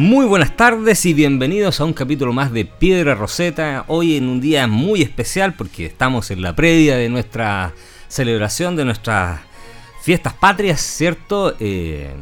Muy buenas tardes y bienvenidos a un capítulo más de Piedra Roseta. Hoy en un día muy especial porque estamos en la previa de nuestra celebración de nuestras fiestas patrias, ¿cierto? Eh,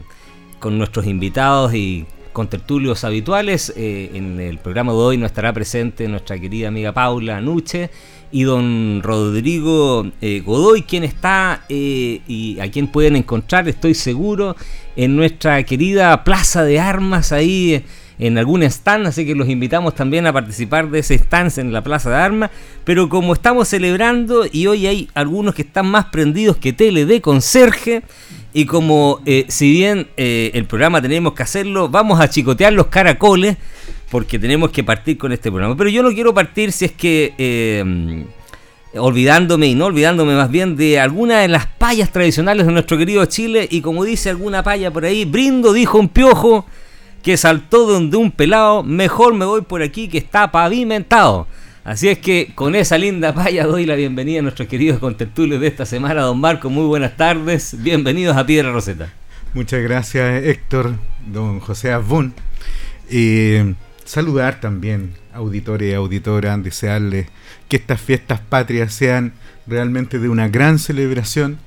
con nuestros invitados y con tertulios habituales. Eh, en el programa de hoy no estará presente nuestra querida amiga Paula Nuche y don Rodrigo eh, Godoy, quien está y a quien pueden encontrar, estoy seguro, en nuestra querida Plaza de Armas ahí eh, en algún stand, así que los invitamos también a participar de ese stand en la Plaza de Armas. Pero como estamos celebrando y hoy hay algunos que están más prendidos que tele de conserje, y como si bien el programa tenemos que hacerlo, vamos a chicotear los caracoles porque tenemos que partir con este programa. Pero yo no quiero partir si es que eh, olvidándome y no olvidándome más bien de alguna de las payas tradicionales de nuestro querido Chile y como dice alguna paya por ahí, brindo, dijo un piojo que saltó donde un pelado, mejor me voy por aquí que está pavimentado. Así es que con esa linda paya doy la bienvenida a nuestros queridos contertulios de esta semana. Don Marco, muy buenas tardes. Bienvenidos a Piedra Roseta. Muchas gracias Héctor, don José Abun. Saludar también auditores y auditoras, desearles que estas fiestas patrias sean realmente de una gran celebración,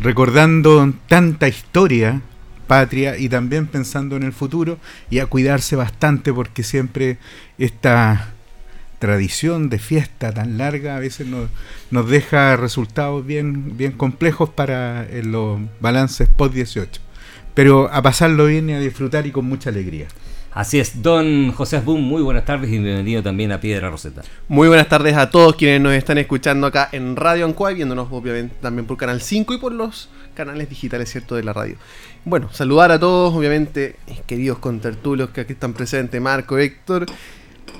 recordando tanta historia patria y también pensando en el futuro y a cuidarse bastante porque siempre esta tradición de fiesta tan larga a veces nos, nos deja resultados bien, bien complejos para los balances post 18. Pero a pasarlo bien y a disfrutar y con mucha alegría. Así es, don José Asbun, muy buenas tardes y bienvenido también a Piedra Roseta. Muy buenas tardes a todos quienes nos están escuchando acá en Radio Ancoa viéndonos obviamente también por Canal 5 y por los canales digitales, ¿cierto?, de la radio. Bueno, saludar a todos, obviamente, queridos contertulios que aquí están presentes, Marco, Héctor.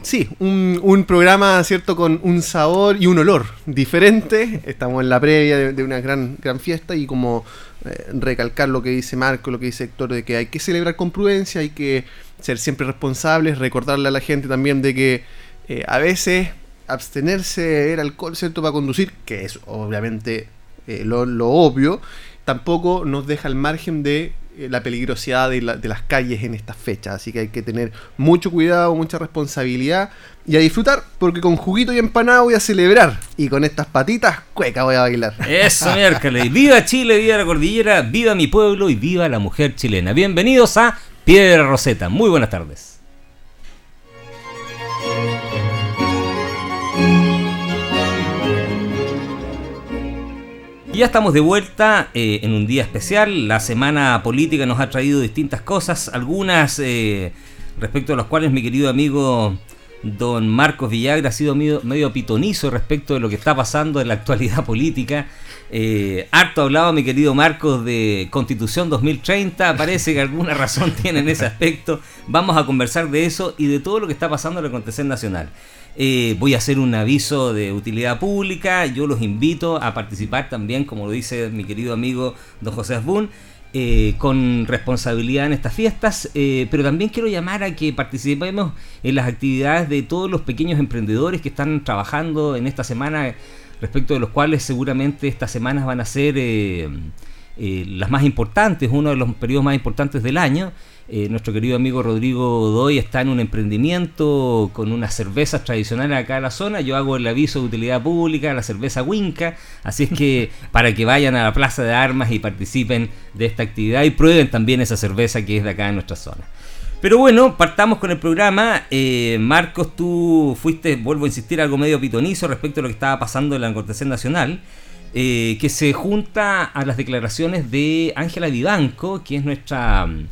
Sí, un, programa, ¿cierto?, con un sabor y un olor diferente. Estamos en la previa de, una gran, gran fiesta y como eh, recalcar lo que dice Marco, lo que dice Héctor, de que hay que celebrar con prudencia, hay que ser siempre responsables, recordarle a la gente también de que eh, a veces abstenerse de beber alcohol, ¿cierto?, para conducir, que es obviamente eh, lo, obvio, tampoco nos deja al margen de eh, la peligrosidad de, las calles en estas fechas. Así que hay que tener mucho cuidado, mucha responsabilidad y a disfrutar, porque con juguito y empanada voy a celebrar. Y con estas patitas, cueca voy a bailar. Eso, miércoles. Viva Chile, viva la cordillera, viva mi pueblo y viva la mujer chilena. Bienvenidos a Piedra Roseta. Muy buenas tardes. Ya estamos de vuelta eh, en un día especial. La semana política nos ha traído distintas cosas, algunas eh, respecto a las cuales mi querido amigo don Marcos Villagra ha sido medio, medio pitonizo respecto de lo que está pasando en la actualidad política. Eh, harto hablaba mi querido Marcos de Constitución 2030, parece que alguna razón tiene en ese aspecto. Vamos a conversar de eso y de todo lo que está pasando en el acontecer nacional. Eh, voy a hacer un aviso de utilidad pública, yo los invito a participar también, como lo dice mi querido amigo don José Asbun, eh, con responsabilidad en estas fiestas, pero también quiero llamar a que participemos en las actividades de todos los pequeños emprendedores que están trabajando en esta semana respecto de los cuales seguramente estas semanas van a ser eh, eh, las más importantes, uno de los periodos más importantes del año. Eh, nuestro querido amigo Rodrigo Godoy está en un emprendimiento con unas cervezas tradicionales acá en la zona. Yo hago el aviso de utilidad pública, la cerveza Winca. Así es que para que vayan a la Plaza de Armas y participen de esta actividad y prueben también esa cerveza que es de acá en nuestra zona. Pero bueno, partamos con el programa. Eh, Marcos, tú fuiste, vuelvo a insistir, algo medio pitonizo respecto a lo que estaba pasando en la Cortesía Nacional, eh, que se junta a las declaraciones de Ángela Vivanco, que es nuestra mm,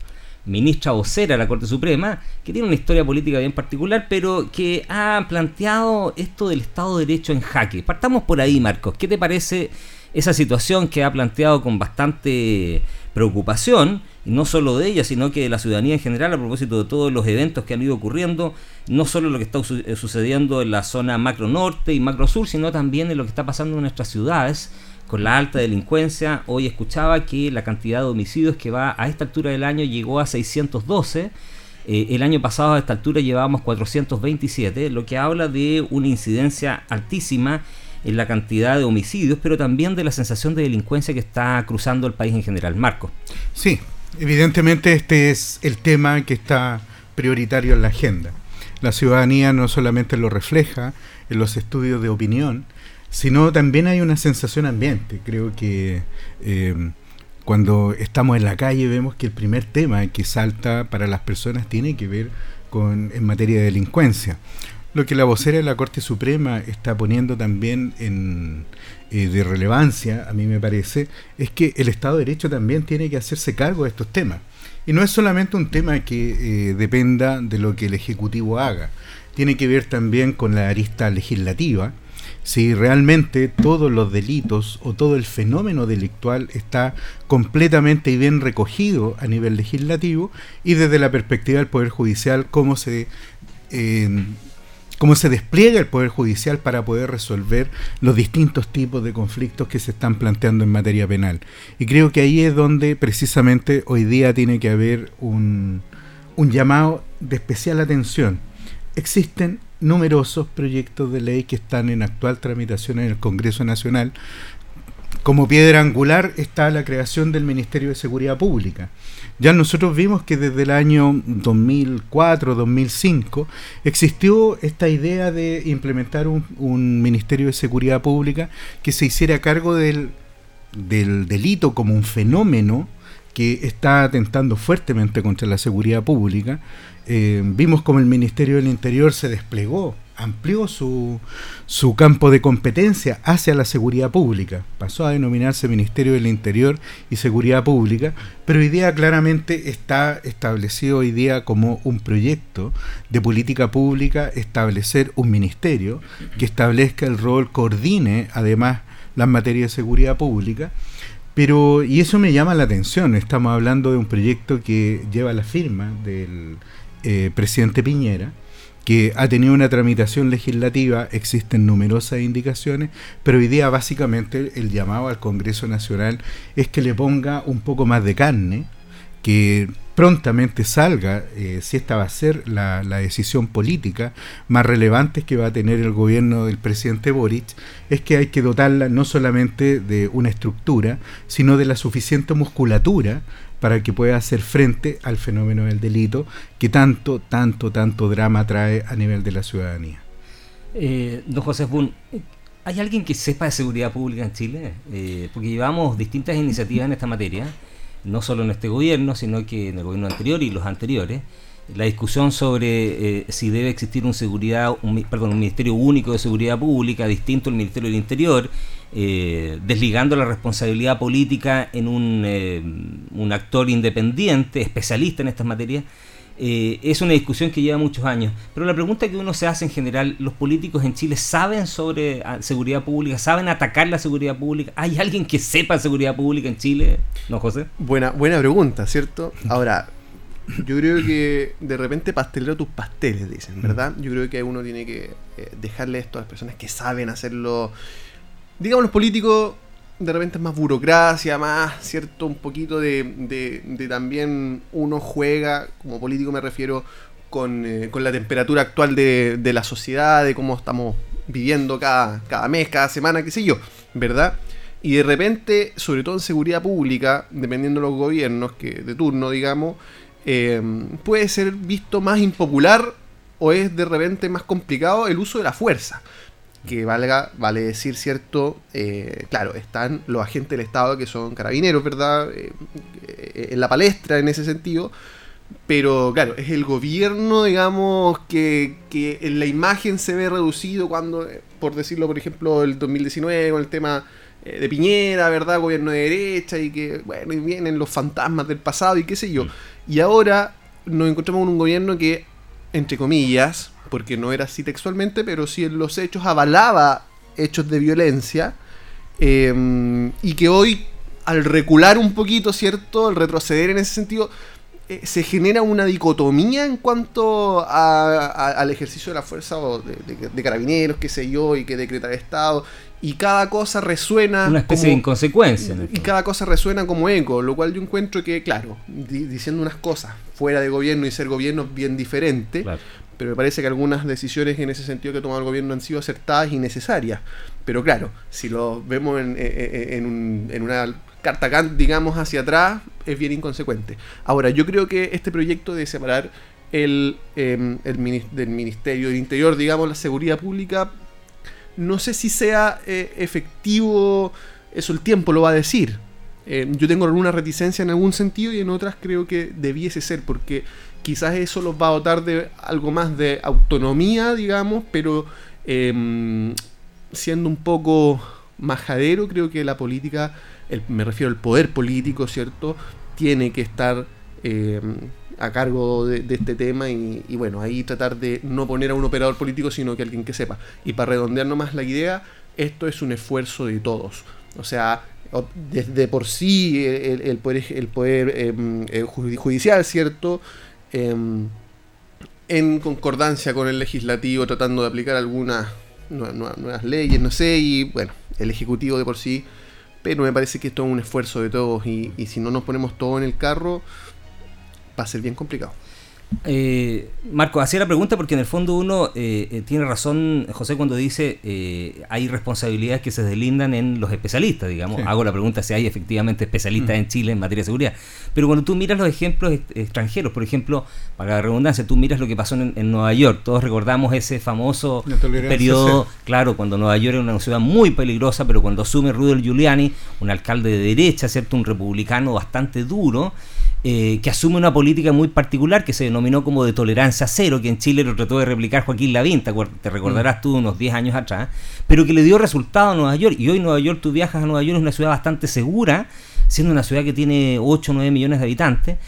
ministra vocera de la Corte Suprema, que tiene una historia política bien particular, pero que ha planteado esto del Estado de Derecho en jaque. Partamos por ahí, Marcos. ¿Qué te parece esa situación que ha planteado con bastante preocupación? No solo de ella, sino que de la ciudadanía en general a propósito de todos los eventos que han ido ocurriendo, no solo lo que está eh, sucediendo en la zona macro norte y macro sur, sino también en lo que está pasando en nuestras ciudades con la alta delincuencia. Hoy escuchaba que la cantidad de homicidios que va a esta altura del año llegó a 612. Eh, el año pasado a esta altura llevábamos 427, lo que habla de una incidencia altísima en la cantidad de homicidios, pero también de la sensación de delincuencia que está cruzando el país en general. Marco. Sí, Evidentemente este es el tema que está prioritario en la agenda. La ciudadanía no solamente lo refleja en los estudios de opinión, sino también hay una sensación ambiente. Creo que eh, cuando estamos en la calle vemos que el primer tema que salta para las personas tiene que ver con en materia de delincuencia. Lo que la vocera de la Corte Suprema está poniendo también en, eh, de relevancia, a mí me parece, es que el Estado de Derecho también tiene que hacerse cargo de estos temas. Y no es solamente un tema que eh, dependa de lo que el Ejecutivo haga, tiene que ver también con la arista legislativa, si realmente todos los delitos o todo el fenómeno delictual está completamente y bien recogido a nivel legislativo y desde la perspectiva del Poder Judicial, cómo se... Eh, cómo se despliega el Poder Judicial para poder resolver los distintos tipos de conflictos que se están planteando en materia penal. Y creo que ahí es donde precisamente hoy día tiene que haber un, un llamado de especial atención. Existen numerosos proyectos de ley que están en actual tramitación en el Congreso Nacional. Como piedra angular está la creación del Ministerio de Seguridad Pública ya nosotros vimos que desde el año 2004, 2005, existió esta idea de implementar un, Ministerio de Seguridad Pública que se hiciera cargo del, del delito como un fenómeno que está atentando fuertemente contra la seguridad pública. Eh, vimos como el Ministerio del Interior se desplegó amplió su, su campo de competencia hacia la seguridad pública. Pasó a denominarse Ministerio del Interior y Seguridad Pública, pero hoy día claramente está establecido hoy día como un proyecto de política pública establecer un ministerio que establezca el rol, coordine además las materias de seguridad pública. Pero, y eso me llama la atención, estamos hablando de un proyecto que lleva la firma del eh, presidente Piñera, que ha tenido una tramitación legislativa, existen numerosas indicaciones, pero hoy día básicamente el llamado al Congreso Nacional es que le ponga un poco más de carne, que prontamente salga eh, si esta va a ser la, la, decisión política más relevante que va a tener el gobierno del presidente Boric, es que hay que dotarla no solamente de una estructura, sino de la suficiente musculatura para que pueda hacer frente al fenómeno del delito que tanto, tanto, tanto drama trae a nivel de la ciudadanía. Eh, don José Bun, ¿hay alguien que sepa de seguridad pública en Chile? Eh, porque llevamos distintas iniciativas en esta materia, no solo en este gobierno, sino que en el gobierno anterior y los anteriores. La discusión sobre eh, si debe existir un seguridad, un, perdón, un ministerio único de seguridad pública distinto al Ministerio del Interior eh, desligando la responsabilidad política en un, eh, un, actor independiente, especialista en estas materias, es una discusión que lleva muchos años. Pero la pregunta que uno se hace en general, ¿los políticos en Chile saben sobre ah, seguridad pública? ¿Saben atacar la seguridad pública? ¿Hay alguien que sepa seguridad pública en Chile? ¿No, José? Buena, buena pregunta, ¿cierto? Ahora, yo creo que de repente pastelero tus pasteles, dicen, ¿verdad? Yo creo que uno tiene que dejarle esto a las personas que saben hacerlo digamos, los políticos de repente es más burocracia, más, ¿cierto? Un poquito de, de, también uno juega, como político me refiero, con, eh, con la temperatura actual de, de, la sociedad, de cómo estamos viviendo cada, cada mes, cada semana, qué sé yo, ¿verdad? Y de repente, sobre todo en seguridad pública, dependiendo de los gobiernos que de turno, digamos, eh, puede ser visto más impopular o es de repente más complicado el uso de la fuerza que valga, vale decir, ¿cierto? Eh, claro, están los agentes del Estado que son carabineros, ¿verdad? Eh, eh, en la palestra en ese sentido. Pero claro, es el gobierno, digamos, que, que en la imagen se ve reducido cuando, por decirlo, por ejemplo, el 2019 con el tema de Piñera, ¿verdad? Gobierno de derecha y que, bueno, y vienen los fantasmas del pasado y qué sé yo. Mm. Y ahora nos encontramos con un gobierno que, entre comillas, porque no era así textualmente, pero sí en los hechos avalaba hechos de violencia, em, y que hoy al recular un poquito, ¿cierto? Al retroceder en ese sentido, eh, se genera una dicotomía en cuanto al ejercicio de la fuerza o de, carabineros, qué sé yo, y que decreta el Estado. Y cada cosa resuena. Una especie de inconsecuencia. y cada cosa resuena como eco, lo cual yo encuentro que, claro, diciendo unas cosas fuera de gobierno y ser gobierno es bien diferente, pero me parece que algunas decisiones en ese sentido que ha tomado el gobierno han sido acertadas y necesarias. Pero claro, si lo vemos en, en, en una carta digamos, hacia atrás, es bien inconsecuente. Ahora, yo creo que este proyecto de separar el, em, el del Ministerio del Interior, digamos, la seguridad pública, no sé si sea eh, efectivo, eso el tiempo lo va a decir. Em, yo tengo alguna reticencia en algún sentido y en otras creo que debiese ser, porque quizás eso los va a dotar de algo más de autonomía, digamos, pero em, siendo un poco majadero, creo que la política me refiero al poder político, ¿cierto? Tiene que estar eh, a cargo de, este tema y, bueno, ahí tratar de no poner a un operador político, sino que alguien que sepa. Y para redondear nomás la idea, esto es un esfuerzo de todos. O sea, desde por sí el, poder, el poder em, judicial, ¿cierto? Em, en concordancia con el legislativo, tratando de aplicar algunas nuevas leyes, no sé, y bueno, el ejecutivo de por sí pero me parece que esto es un esfuerzo de todos y, y si no nos ponemos todo en el carro, va a ser bien complicado. Eh, Marco, hacía la pregunta porque en el fondo uno eh, eh, tiene razón, José, cuando dice hay responsabilidades que se deslindan en los especialistas, digamos. Hago la pregunta si hay efectivamente especialistas mm. en Chile en materia de seguridad. Pero cuando tú miras los ejemplos extranjeros, por ejemplo, para la redundancia, tú miras lo que pasó en, Nueva York. Todos recordamos ese famoso periodo, claro, cuando Nueva York era una ciudad muy peligrosa, pero cuando asume Rudolf Giuliani, un alcalde de derecha, ¿cierto? Un republicano bastante duro eh, que asume una política muy particular que se denominó como de tolerancia cero, que en Chile lo trató de replicar Joaquín Lavín, te, recordarás tú unos 10 años atrás, pero que le dio resultado a Nueva York. Y hoy Nueva York, tú viajas a Nueva York, es una ciudad bastante segura, siendo una ciudad que tiene 8 o 9 millones de habitantes.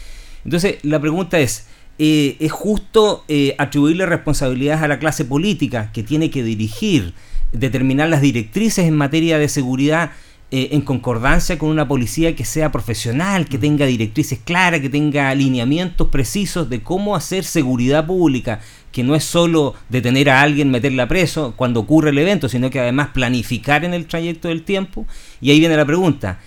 Entonces, la pregunta es, eh, ¿es justo eh, atribuirle responsabilidades a la clase política que tiene que dirigir, determinar las directrices en materia de seguridad? Eh, en concordancia con una policía que sea profesional, que mm. tenga directrices claras, que tenga alineamientos precisos de cómo hacer seguridad pública, que no es solo detener a alguien, meterla preso cuando ocurre el evento, sino que además planificar en el trayecto del tiempo. Y ahí viene la pregunta,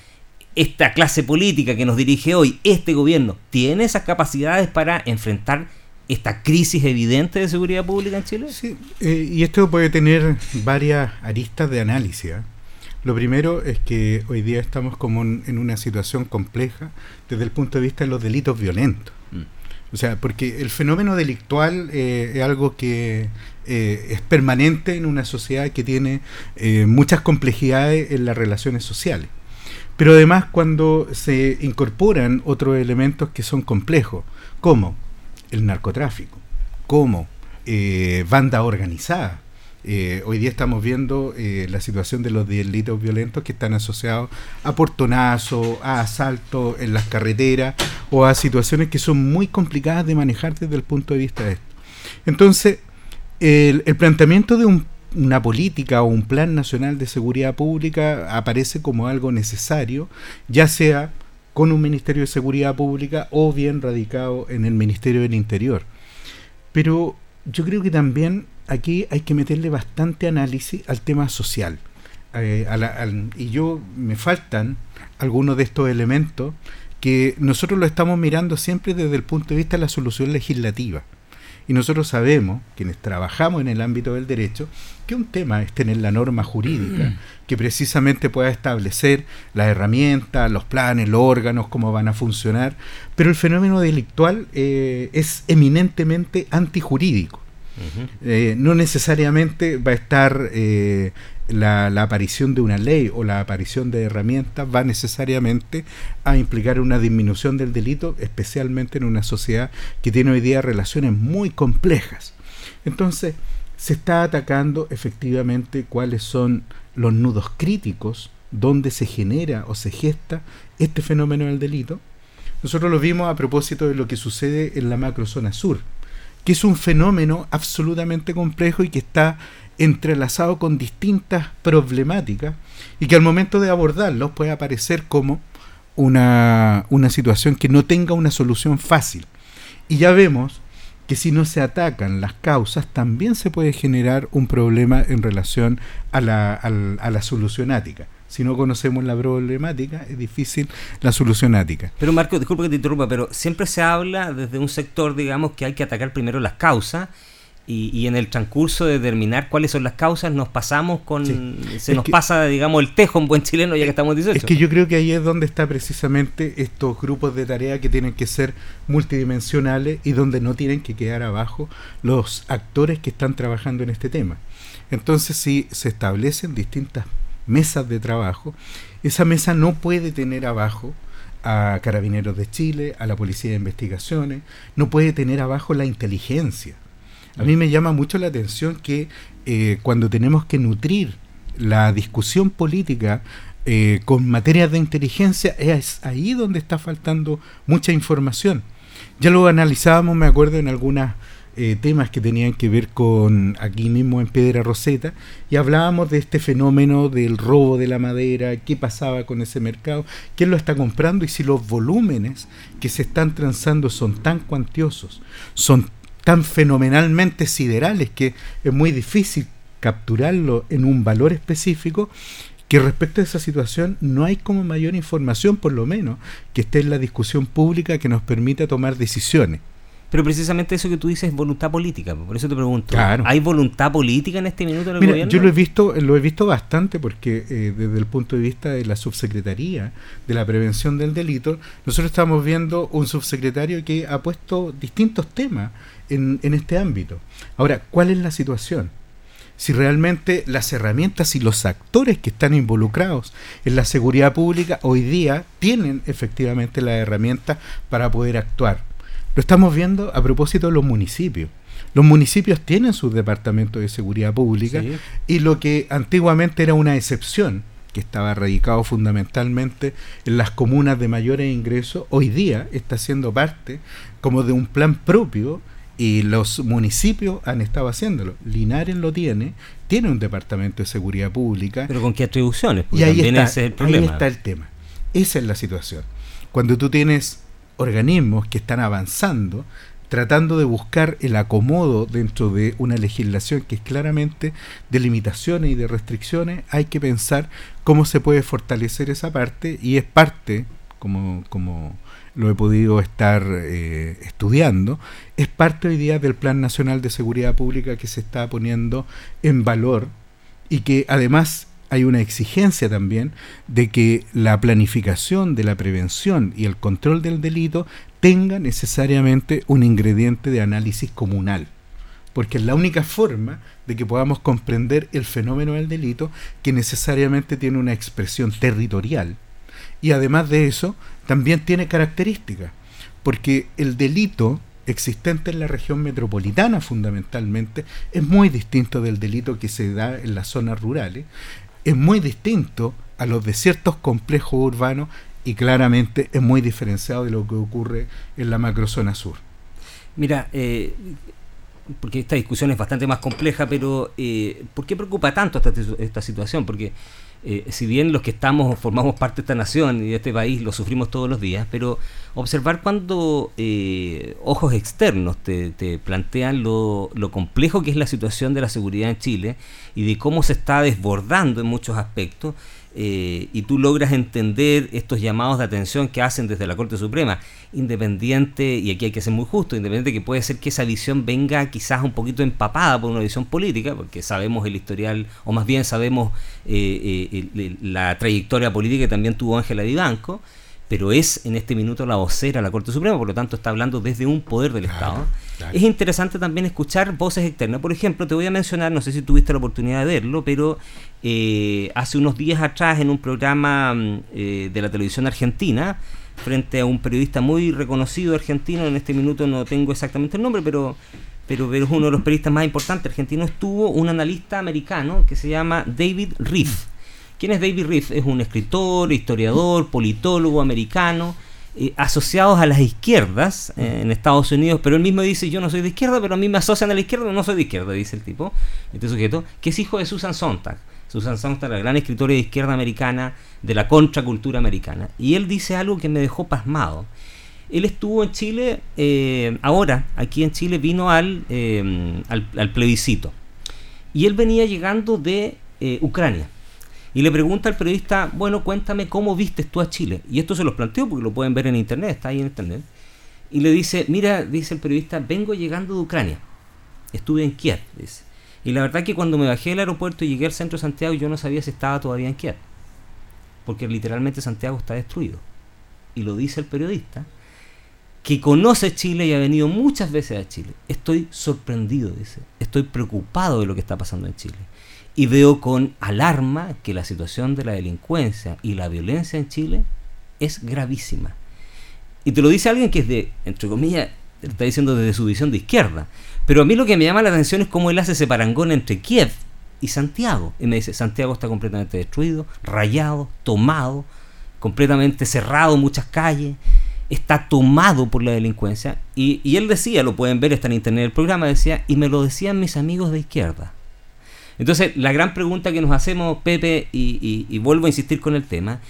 esta clase política que nos dirige hoy, este gobierno, ¿tiene esas capacidades para enfrentar esta crisis evidente de seguridad pública en Chile? Sí, eh, y esto puede tener varias aristas de análisis. ¿eh? Lo primero es que hoy día estamos como en una situación compleja desde el punto de vista de los delitos violentos. Mm. O sea, porque el fenómeno delictual eh, es algo que eh, es permanente en una sociedad que tiene eh, muchas complejidades en las relaciones sociales. Pero además cuando se incorporan otros elementos que son complejos, como el narcotráfico, como banda organizada, eh, hoy día estamos viendo eh, la situación de los delitos violentos que están asociados a portonazos, a asaltos en las carreteras o a situaciones que son muy complicadas de manejar desde el punto de vista de esto. Entonces, el, planteamiento de una política o un plan nacional de seguridad pública aparece como algo necesario, ya sea con un Ministerio de Seguridad Pública o bien radicado en el Ministerio del Interior. Pero yo creo que también aquí hay que meterle bastante análisis al tema social. Eh, y yo me faltan algunos de estos elementos que nosotros lo estamos mirando siempre desde el punto de vista de la solución legislativa. Y nosotros sabemos, quienes trabajamos en el ámbito del derecho, que un tema es tener la norma jurídica, que precisamente pueda establecer las herramientas, los planes, los órganos, cómo van a funcionar, pero el fenómeno delictual eh, es eminentemente antijurídico. Eh, no necesariamente va a estar eh, la, aparición de una ley o la aparición de herramientas va necesariamente a implicar una disminución del delito, especialmente en una sociedad que tiene hoy día relaciones muy complejas. Entonces, se está atacando efectivamente cuáles son los nudos críticos donde se genera o se gesta este fenómeno del delito. Nosotros lo vimos a propósito de lo que sucede en la macrozona sur que es un fenómeno absolutamente complejo y que está entrelazado con distintas problemáticas y que al momento de abordarlos puede aparecer como una, una situación que no tenga una solución fácil. Y ya vemos que si no se atacan las causas, también se puede generar un problema en relación a la, a la solucionática. Si no conocemos la problemática, es difícil la solucionática. Pero Marco, disculpa que te interrumpa, pero siempre se habla desde un sector, digamos, que hay que atacar primero las causas y, en el transcurso de determinar cuáles son las causas nos pasamos con se nos pasa digamos el tejo en buen chileno ya que estamos 18 es que yo creo que ahí es donde está precisamente estos grupos de tarea que tienen que ser multidimensionales y donde no tienen que quedar abajo los actores que están trabajando en este tema. Entonces si se establecen distintas mesas de trabajo esa mesa no puede tener abajo a Carabineros de Chile, a la Policía de Investigaciones, no puede tener abajo la inteligencia a mí me llama mucho la atención que eh, cuando tenemos que nutrir la discusión política eh, con materias de inteligencia, es ahí donde está faltando mucha información. Ya lo analizábamos, me acuerdo, en algunos eh, temas que tenían que ver con aquí mismo en Piedra Roseta, y hablábamos de este fenómeno del robo de la madera, qué pasaba con ese mercado, quién lo está comprando y si los volúmenes que se están transando son tan cuantiosos, son tan fenomenalmente siderales que es muy difícil capturarlo en un valor específico que respecto a esa situación no hay como mayor información, por lo menos, que esté en la discusión pública que nos permita tomar decisiones. Pero precisamente eso que tú dices es voluntad política, por eso te pregunto. ¿Hay voluntad política en este minuto en el gobierno? Yo lo he visto, lo he visto bastante porque eh, desde el punto de vista de la subsecretaría de la prevención del delito, nosotros estamos viendo un subsecretario que ha puesto distintos temas en, este ámbito. Ahora, ¿cuál es la situación? si realmente las herramientas y los actores que están involucrados en la seguridad pública hoy día tienen efectivamente las herramientas para poder actuar. Lo estamos viendo a propósito de los municipios. Los municipios tienen sus departamentos de seguridad pública y lo que antiguamente era una excepción, que estaba radicado fundamentalmente en las comunas de mayores ingresos, hoy día está siendo parte como de un plan propio y los municipios han estado haciéndolo. Linares lo tiene, tiene un departamento de seguridad pública. Pero con qué atribuciones? y ahí está, el ahí está el tema. Esa es la situación. Cuando tú tienes organismos que están avanzando, tratando de buscar el acomodo dentro de una legislación que es claramente de limitaciones y de restricciones, hay que pensar cómo se puede fortalecer esa parte y es parte, como, como lo he podido estar eh, estudiando, es parte hoy día del Plan Nacional de Seguridad Pública que se está poniendo en valor y que además hay una exigencia también de que la planificación de la prevención y el control del delito tenga necesariamente un ingrediente de análisis comunal, porque es la única forma de que podamos comprender el fenómeno del delito que necesariamente tiene una expresión territorial. Y además de eso también tiene características, porque el delito existente en la región metropolitana fundamentalmente es muy distinto del delito que se da en las zonas rurales, es muy distinto a los de ciertos complejos urbanos y claramente es muy diferenciado de lo que ocurre en la macrozona sur. Mira, eh, porque esta discusión es bastante más compleja, pero eh, ¿por qué preocupa tanto esta, esta situación? Porque eh, si bien los que estamos, formamos parte de esta nación y de este país, lo sufrimos todos los días, pero observar cuando eh, ojos externos te, plantean lo, lo, complejo que es la situación de la seguridad en Chile y de cómo se está desbordando en muchos aspectos, eh, y tú logras entender estos llamados de atención que hacen desde la Corte Suprema, independiente, y aquí hay que ser muy justo, independiente que puede ser que esa visión venga quizás un poquito empapada por una visión política, porque sabemos el historial, o más bien sabemos eh, eh, la trayectoria política que también tuvo Ángela Vivanco, pero es en este minuto la vocera de la Corte Suprema, por lo tanto está hablando desde un poder del Estado. Es interesante también escuchar voces externas. Por ejemplo, te voy a mencionar, no sé si tuviste la oportunidad de verlo, pero eh, hace unos días atrás en un programa mm, eh, de la televisión argentina, frente a un periodista muy reconocido argentino, en este minuto no tengo exactamente el nombre, pero pero, es uno de los periodistas más importantes argentinos, estuvo un analista americano que se llama David Riff ¿Quién es David Riff? Es un escritor, historiador, politólogo americano, eh, asociados a las izquierdas eh, en Estados Unidos, pero él mismo dice, yo no soy de izquierda, pero a mí me asocian a la izquierda, no soy de izquierda, dice el tipo, este sujeto, que es hijo de Susan Sontag. Susan Sontag, la gran escritora de izquierda americana, de la contracultura americana. Y él dice algo que me dejó pasmado. Él estuvo en Chile, eh, ahora, aquí en Chile, vino al, eh, al, plebiscito. Y él venía llegando de eh, Ucrania. Y le pregunta al periodista, bueno, cuéntame cómo vistes tú a Chile. Y esto se los planteo porque lo pueden ver en internet, está ahí en internet. Y le dice, mira, dice el periodista, vengo llegando de Ucrania. Estuve en Kiev, dice. Y la verdad que cuando me bajé del aeropuerto y llegué al centro de Santiago, yo no sabía si estaba todavía en Kiev. Porque literalmente Santiago está destruido. Y lo dice el periodista, que conoce Chile y ha venido muchas veces a Chile. Estoy sorprendido, dice. Estoy preocupado de lo que está pasando en Chile. Y veo con alarma que la situación de la delincuencia y la violencia en Chile es gravísima. Y te lo dice alguien que es de, entre comillas, está diciendo desde su visión de izquierda. Pero a mí lo que me llama la atención es cómo él hace ese parangón entre Kiev y Santiago. Y me dice, Santiago está completamente destruido, rayado, tomado, completamente cerrado muchas calles, está tomado por la delincuencia. Y, él decía, lo pueden ver, está en internet el programa, decía, y me lo decían mis amigos de izquierda. Entonces, la gran pregunta que nos hacemos, Pepe, y vuelvo a insistir con el tema,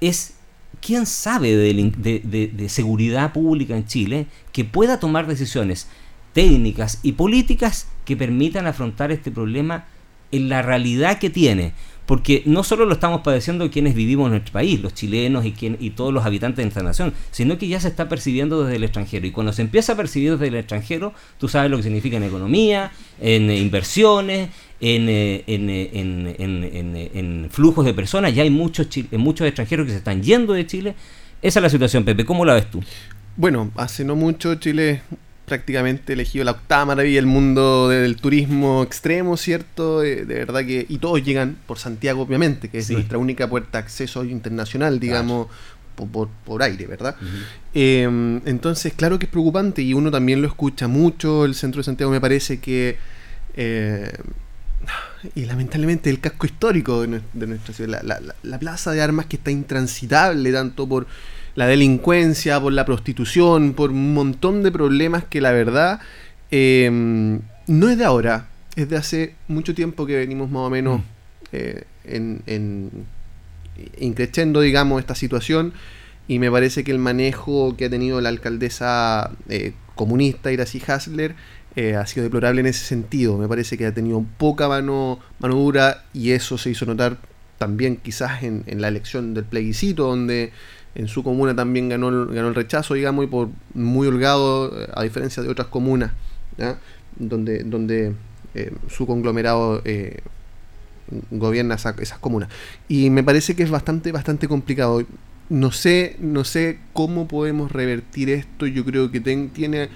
es ¿quién sabe de, seguridad pública en Chile que pueda tomar decisiones técnicas y políticas que permitan afrontar este problema en la realidad que tiene? Porque no solo lo estamos padeciendo quienes vivimos en nuestro país, los chilenos y, y todos los habitantes de esta nación, sino que ya se está percibiendo desde el extranjero. Y cuando se empieza a percibir desde el extranjero, tú sabes lo que significa en economía, en inversiones, eh, eh, en, en, flujos de personas, ya hay muchos, muchos extranjeros que se están yendo de Chile. Esa es la situación, Pepe. ¿Cómo la ves tú? Bueno, hace no mucho Chile prácticamente elegido la octava maravilla del mundo del turismo extremo, ¿cierto? De, verdad que. Y todos llegan por Santiago, obviamente, que es nuestra única puerta de acceso internacional, digamos. Por, aire, ¿verdad? Em, entonces, claro que es preocupante y uno también lo escucha mucho. El centro de Santiago me parece que eh, y lamentablemente el casco histórico de, nuestra ciudad, la, plaza de armas que está intransitable tanto por la delincuencia, por la prostitución, por un montón de problemas que la verdad em, no es de ahora, es de hace mucho tiempo que venimos más o menos mm. eh, en, en increciendo, digamos, esta situación y me parece que el manejo que ha tenido la alcaldesa eh, comunista Iracy Hasler eh, ha sido deplorable en ese sentido. Me parece que ha tenido poca mano, mano dura y eso se hizo notar también quizás en, la elección del plebiscito, donde en su comuna también ganó ganó el rechazo, digamos, y por muy holgado, eh, a diferencia de otras comunas, donde, donde eh, su conglomerado gobierna esas comunas. Y me parece que es bastante, bastante complicado. No sé, no sé cómo podemos revertir esto. Yo creo que tiene eh,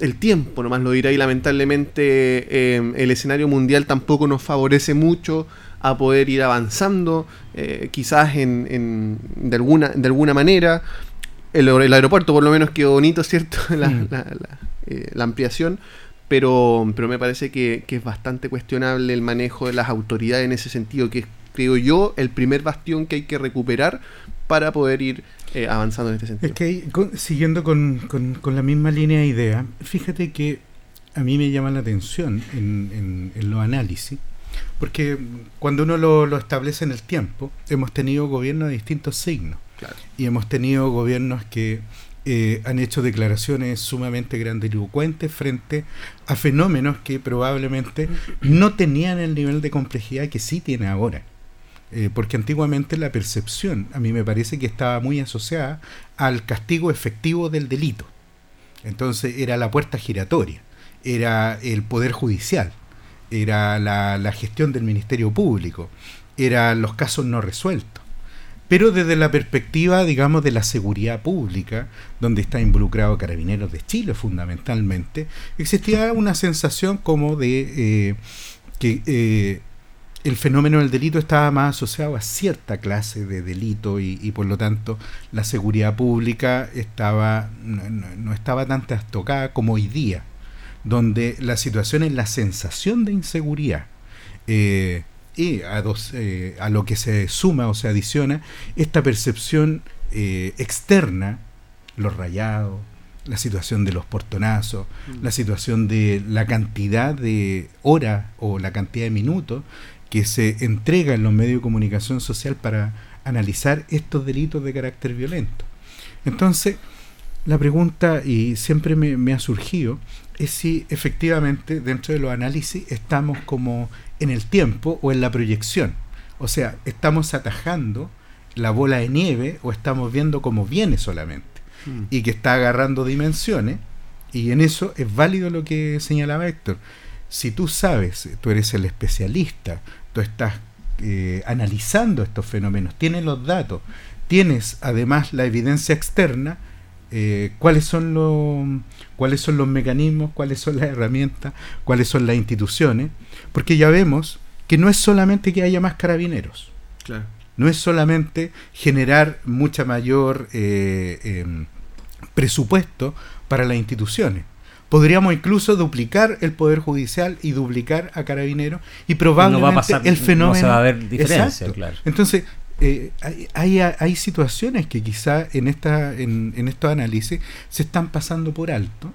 el tiempo nomás lo dirá y lamentablemente em, el escenario mundial tampoco nos favorece mucho a poder ir avanzando eh, quizás en, de, alguna, de alguna manera el, aeropuerto por lo menos quedó bonito cierto mm. eh, la, ampliación pero, pero me parece que, que, es bastante cuestionable el manejo de las autoridades en ese sentido que es creo yo el primer bastión que hay que recuperar para poder ir eh, avanzando en este sentido. Es que siguiendo con, la misma línea de idea, fíjate que a mí me llama la atención en, en, los análisis, porque cuando uno lo, establece en el tiempo, hemos tenido gobiernos de distintos signos. Y hemos tenido gobiernos que eh, han hecho declaraciones sumamente grandilocuentes frente a fenómenos que probablemente no tenían el nivel de complejidad que sí tiene ahora. Eh, porque antiguamente la percepción a mí me parece que estaba muy asociada al castigo efectivo del delito. Entonces era la puerta giratoria, era el poder judicial, era la, gestión del Ministerio Público, eran los casos no resueltos. Pero desde la perspectiva, digamos, de la seguridad pública, donde está involucrado Carabineros de Chile fundamentalmente, existía una sensación como de eh, que eh, el fenómeno del delito estaba más asociado a cierta clase de delito y, por lo tanto la seguridad pública estaba no, estaba tan trastocada como hoy día, donde la situación es la sensación de inseguridad. Eh, y a, dos, eh, a lo que se suma o se adiciona esta percepción eh, externa, los rayados, la situación de los portonazos, mm. la situación de la cantidad de horas o la cantidad de minutos que se entrega en los medios de comunicación social para analizar estos delitos de carácter violento. Entonces, la pregunta, y siempre me, ha surgido, es si efectivamente dentro de los análisis estamos como en el tiempo o en la proyección. O sea, estamos atajando la bola de nieve o estamos viendo cómo viene solamente mm. y que está agarrando dimensiones y en eso es válido lo que señalaba Héctor. Si tú sabes, tú eres el especialista, tú estás eh, analizando estos fenómenos, tienes los datos, tienes además la evidencia externa, eh, cuáles son los cuáles son los mecanismos, cuáles son las herramientas, cuáles son las instituciones, porque ya vemos que no es solamente que haya más carabineros, no es solamente generar mucha mayor eh, em, presupuesto para las instituciones. Podríamos incluso duplicar el Poder Judicial y duplicar a Carabineros y probablemente el fenómeno... No se va a ver diferencia, Entonces, eh, hay, hay, situaciones que quizá en, esta, en, en, estos análisis se están pasando por alto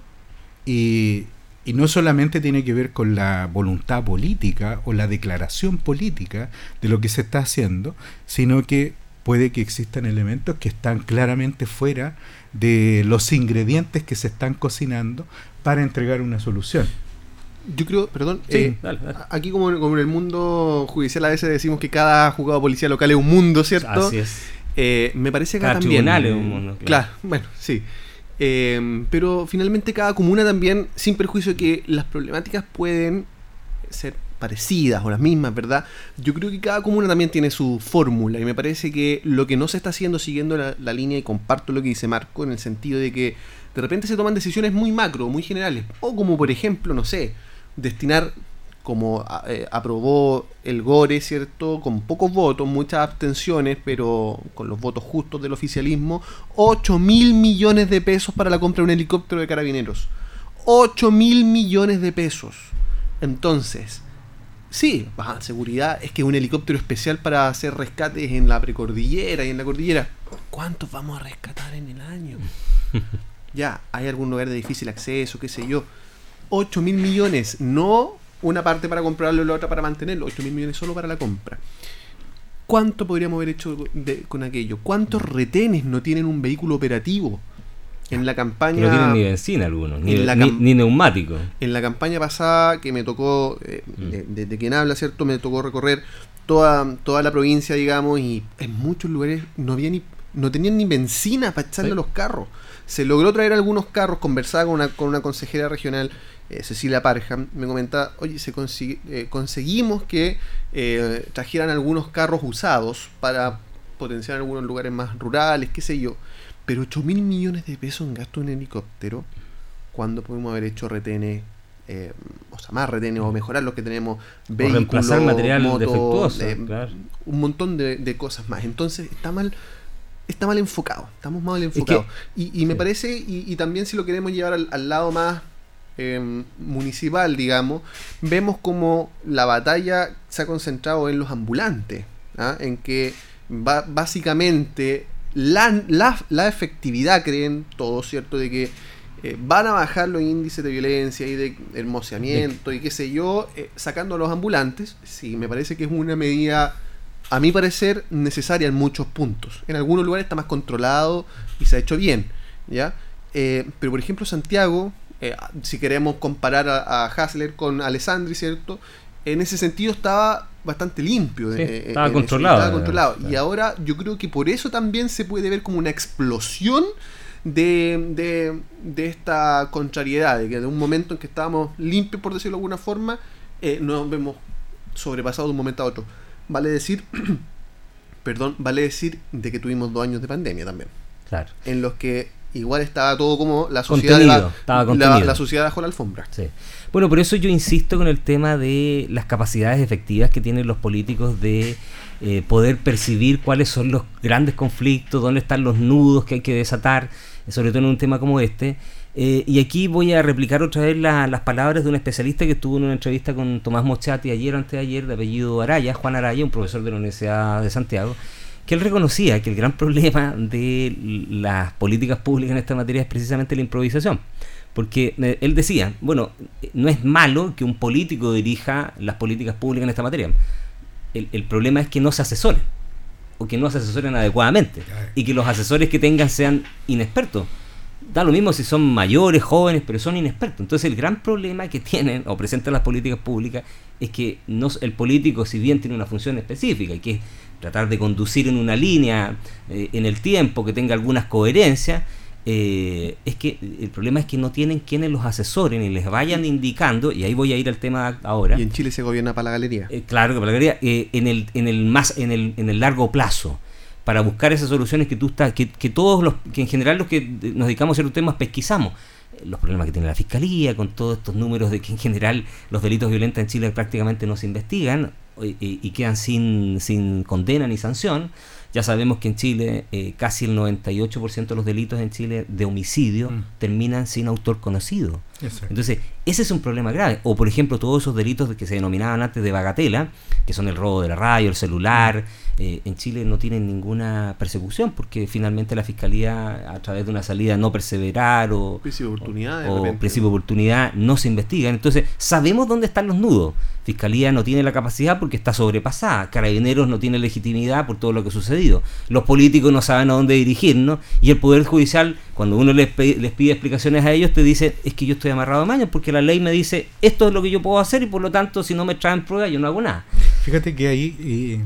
y, y no solamente tiene que ver con la voluntad política o la declaración política de lo que se está haciendo, sino que puede que existan elementos que están claramente fuera de los ingredientes que se están cocinando para entregar una solución. Yo creo, perdón, eh, aquí como, en el mundo judicial a veces decimos que cada juzgado policía local es un mundo, ¿cierto? Así es. Eh, me parece que cada también. es un mundo. Claro, bueno, sí. Eh, pero finalmente cada comuna también, sin perjuicio de que las problemáticas pueden ser parecidas o las mismas, ¿verdad? Yo creo que cada comuna también tiene su fórmula y me parece que lo que no se está haciendo siguiendo la, línea y comparto lo que dice Marco en el sentido de que de repente se toman decisiones muy macro, muy generales, o como por ejemplo, no sé, destinar como eh, aprobó el Gore, ¿cierto? Con pocos votos, muchas abstenciones, pero con los votos justos del oficialismo, 8 mil millones de pesos para la compra de un helicóptero de carabineros. 8 mil millones de pesos. Entonces, sí, seguridad es que un helicóptero especial para hacer rescates en la precordillera y en la cordillera. ¿Cuántos vamos a rescatar en el año? ya, hay algún lugar de difícil acceso, qué sé yo. 8 mil millones, no una parte para comprarlo y la otra para mantenerlo, 8 mil millones solo para la compra. ¿Cuánto podríamos haber hecho con aquello? ¿Cuántos retenes no tienen un vehículo operativo? En la campaña. No tienen ni benzina algunos, ni, ni, neumático. En la campaña pasada que me tocó, eh, mm. de, quien habla, ¿cierto? Me tocó recorrer toda, toda la provincia, digamos, y en muchos lugares no había ni, no tenían ni benzina para echarle a los carros. Se logró traer algunos carros, conversaba con una, con una consejera regional eh, Cecilia Parham, me comentaba, oye, se eh, conseguimos que eh, trajeran algunos carros usados para potenciar algunos lugares más rurales, qué sé yo, pero 8 mil millones de pesos en gasto en helicóptero, cuando podemos haber hecho retenes, o sea, más retenes o mejorar lo que tenemos, vehículos, material defectuoso, un montón de, cosas más. Entonces está mal está mal enfocado, estamos mal enfocados. y, me parece, y, también si lo queremos llevar al lado más Em, municipal, digamos, vemos como la batalla se ha concentrado en los ambulantes, ¿ah? en que básicamente la, efectividad, creen todos, ¿cierto?, de que eh, van a bajar los índices de violencia y de hermoseamiento y qué sé yo, eh, sacando a los ambulantes, sí, me parece que es una medida a mi parecer, necesaria en muchos puntos. En algunos lugares está más controlado y se ha hecho bien, ¿ya? Eh, pero por ejemplo Santiago, si queremos comparar a, Hasler con Alessandri, ¿cierto? En ese sentido estaba bastante limpio. Eh, estaba, controlado, controlado. Y ahora yo creo que por eso también se puede ver como una explosión de, de, esta contrariedad, de que de un momento en que estábamos limpios, por decirlo de alguna forma, eh, nos vemos sobrepasados de un momento a otro. Vale decir, perdón, vale decir de que tuvimos dos años de pandemia también. Claro. En los que igual estaba todo como la sociedad, la, la, sociedad bajo la alfombra. Bueno, por eso yo insisto con el tema de las capacidades efectivas que tienen los políticos de eh, poder percibir cuáles son los grandes conflictos, dónde están los nudos que hay que desatar, sobre todo en un tema como este. Eh, y aquí voy a replicar otra vez las palabras de un especialista que estuvo en una entrevista con Tomás Mochati ayer o antes de ayer, de apellido Araya, Juan Araya, un profesor de la Universidad de Santiago, que él reconocía que el gran problema de las políticas públicas en esta materia es precisamente la improvisación. Porque eh, él decía, bueno, no es malo que un político dirija las políticas públicas en esta materia. el, problema es que no se asesoren o que no se asesoren adecuadamente y que los asesores que tengan sean inexpertos. Da lo mismo si son mayores, jóvenes, pero son inexpertos. Entonces el gran problema que tienen o presentan las políticas públicas es que no, el político, si bien tiene una función específica y que es tratar de conducir en una línea eh, en el tiempo que tenga algunas coherencias, eh, es que el problema es que no tienen quienes los asesoren y les vayan indicando, y ahí voy a ir al tema ahora. Y en Chile se gobierna para la galería. Eh, claro que para la galería, en, el, en, el más, en, el, en el largo plazo, para buscar esas soluciones que tú estás, que, que todos los, que en general los que nos dedicamos a ciertos temas pesquisamos los problemas que tiene la fiscalía, con todos estos números de que en general los delitos violentos en Chile prácticamente no se investigan y, y quedan sin, sin condena ni sanción. Ya sabemos que en Chile eh, casi el 98% de los delitos en Chile de homicidio mm. terminan sin autor conocido. Entonces, ese es un problema grave. O, por ejemplo, todos esos delitos que se denominaban antes de bagatela, que son el robo de la radio, el celular, eh, en Chile no tienen ninguna persecución porque finalmente la fiscalía, a través de una salida no perseverar o principio de oportunidad, o, principio de oportunidad, no se investigan. Entonces, sabemos dónde están los nudos. Fiscalía no tiene la capacidad porque está sobrepasada. Carabineros no tiene legitimidad por todo lo que ha sucedido. Los políticos no saben a dónde dirigirnos. Y el Poder Judicial, cuando uno les, les pide explicaciones a ellos, te dice, es que yo estoy amarrado a mañana porque la ley me dice, esto es lo que yo puedo hacer y por lo tanto, si no me traen pruebas, yo no hago nada. Fíjate que ahí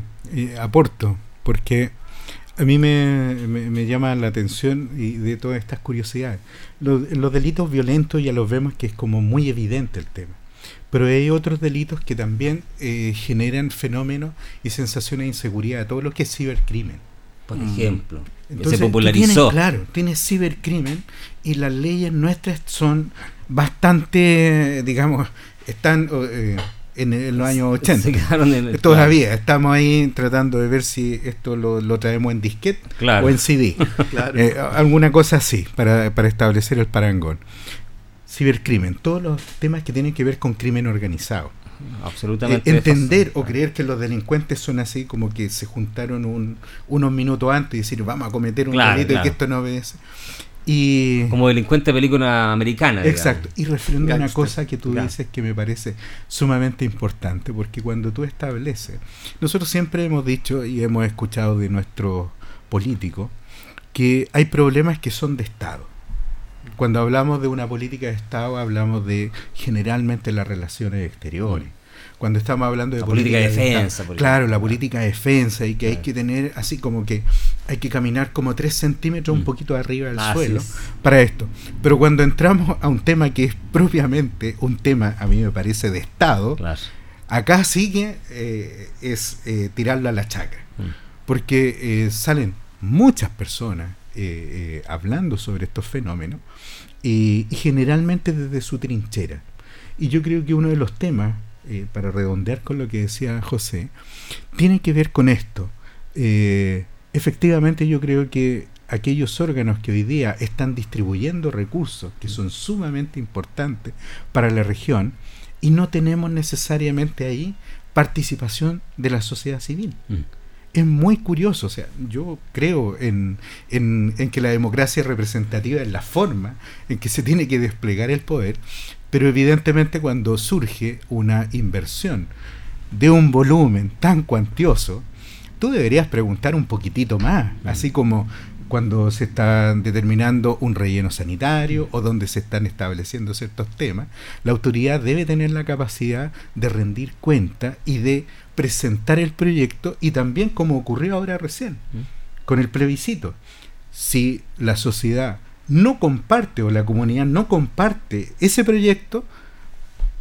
aporto, porque a mí me, me, llama la atención y de todas estas curiosidades. Los, los delitos violentos ya los vemos que es como muy evidente el tema pero hay otros delitos que también eh, generan fenómenos y sensaciones de inseguridad, todo lo que es cibercrimen. Por mm. ejemplo, se popularizó. claro, tiene cibercrimen y las leyes nuestras son bastante, digamos, están eh, en, los años 80. Todavía estamos ahí tratando de ver si esto lo, traemos en disquete o en CD. Eh, alguna cosa así, para, para establecer el parangón cibercrimen, todos los temas que tienen que ver con crimen organizado. Absolutamente. Eh, entender o creer que los delincuentes son así como que se juntaron un, unos minutos antes y decir vamos a cometer un delito y que esto no obedece. Y, como delincuente de película americana. Exacto. Y refiriendo a una cosa que tú dices que me parece sumamente importante, porque cuando tú estableces, nosotros siempre hemos dicho y hemos escuchado de nuestros políticos que hay problemas que son de Estado cuando hablamos de una política de Estado, hablamos de generalmente las relaciones exteriores. Cuando estamos hablando de política, de defensa. claro, la política de defensa y que hay que tener así como que hay que caminar como tres centímetros un mm. poquito arriba del suelo para esto. Pero cuando entramos a un tema que es propiamente un tema, a mí me parece, de Estado, acá sí que eh, es eh, tirarlo a la chaca. Mm. Porque eh, salen muchas personas hablando sobre estos fenómenos y, generalmente desde su trinchera. Y yo creo que uno de los temas, para redondear con lo que decía José, tiene que ver con esto. Eh, efectivamente yo creo que aquellos órganos que hoy día están distribuyendo recursos que son sumamente importantes para la región y no tenemos necesariamente ahí participación de la sociedad civil. Mm es muy curioso. O sea, yo creo en, en, que la democracia representativa es la forma en que se tiene que desplegar el poder, pero evidentemente cuando surge una inversión de un volumen tan cuantioso, tú deberías preguntar un poquitito más, así como cuando se está determinando un relleno sanitario o donde se están estableciendo ciertos temas, la autoridad debe tener la capacidad de rendir cuenta y de presentar el proyecto y también como ocurrió ahora recién mm. con el plebiscito. Si la sociedad no comparte o la comunidad no comparte ese proyecto,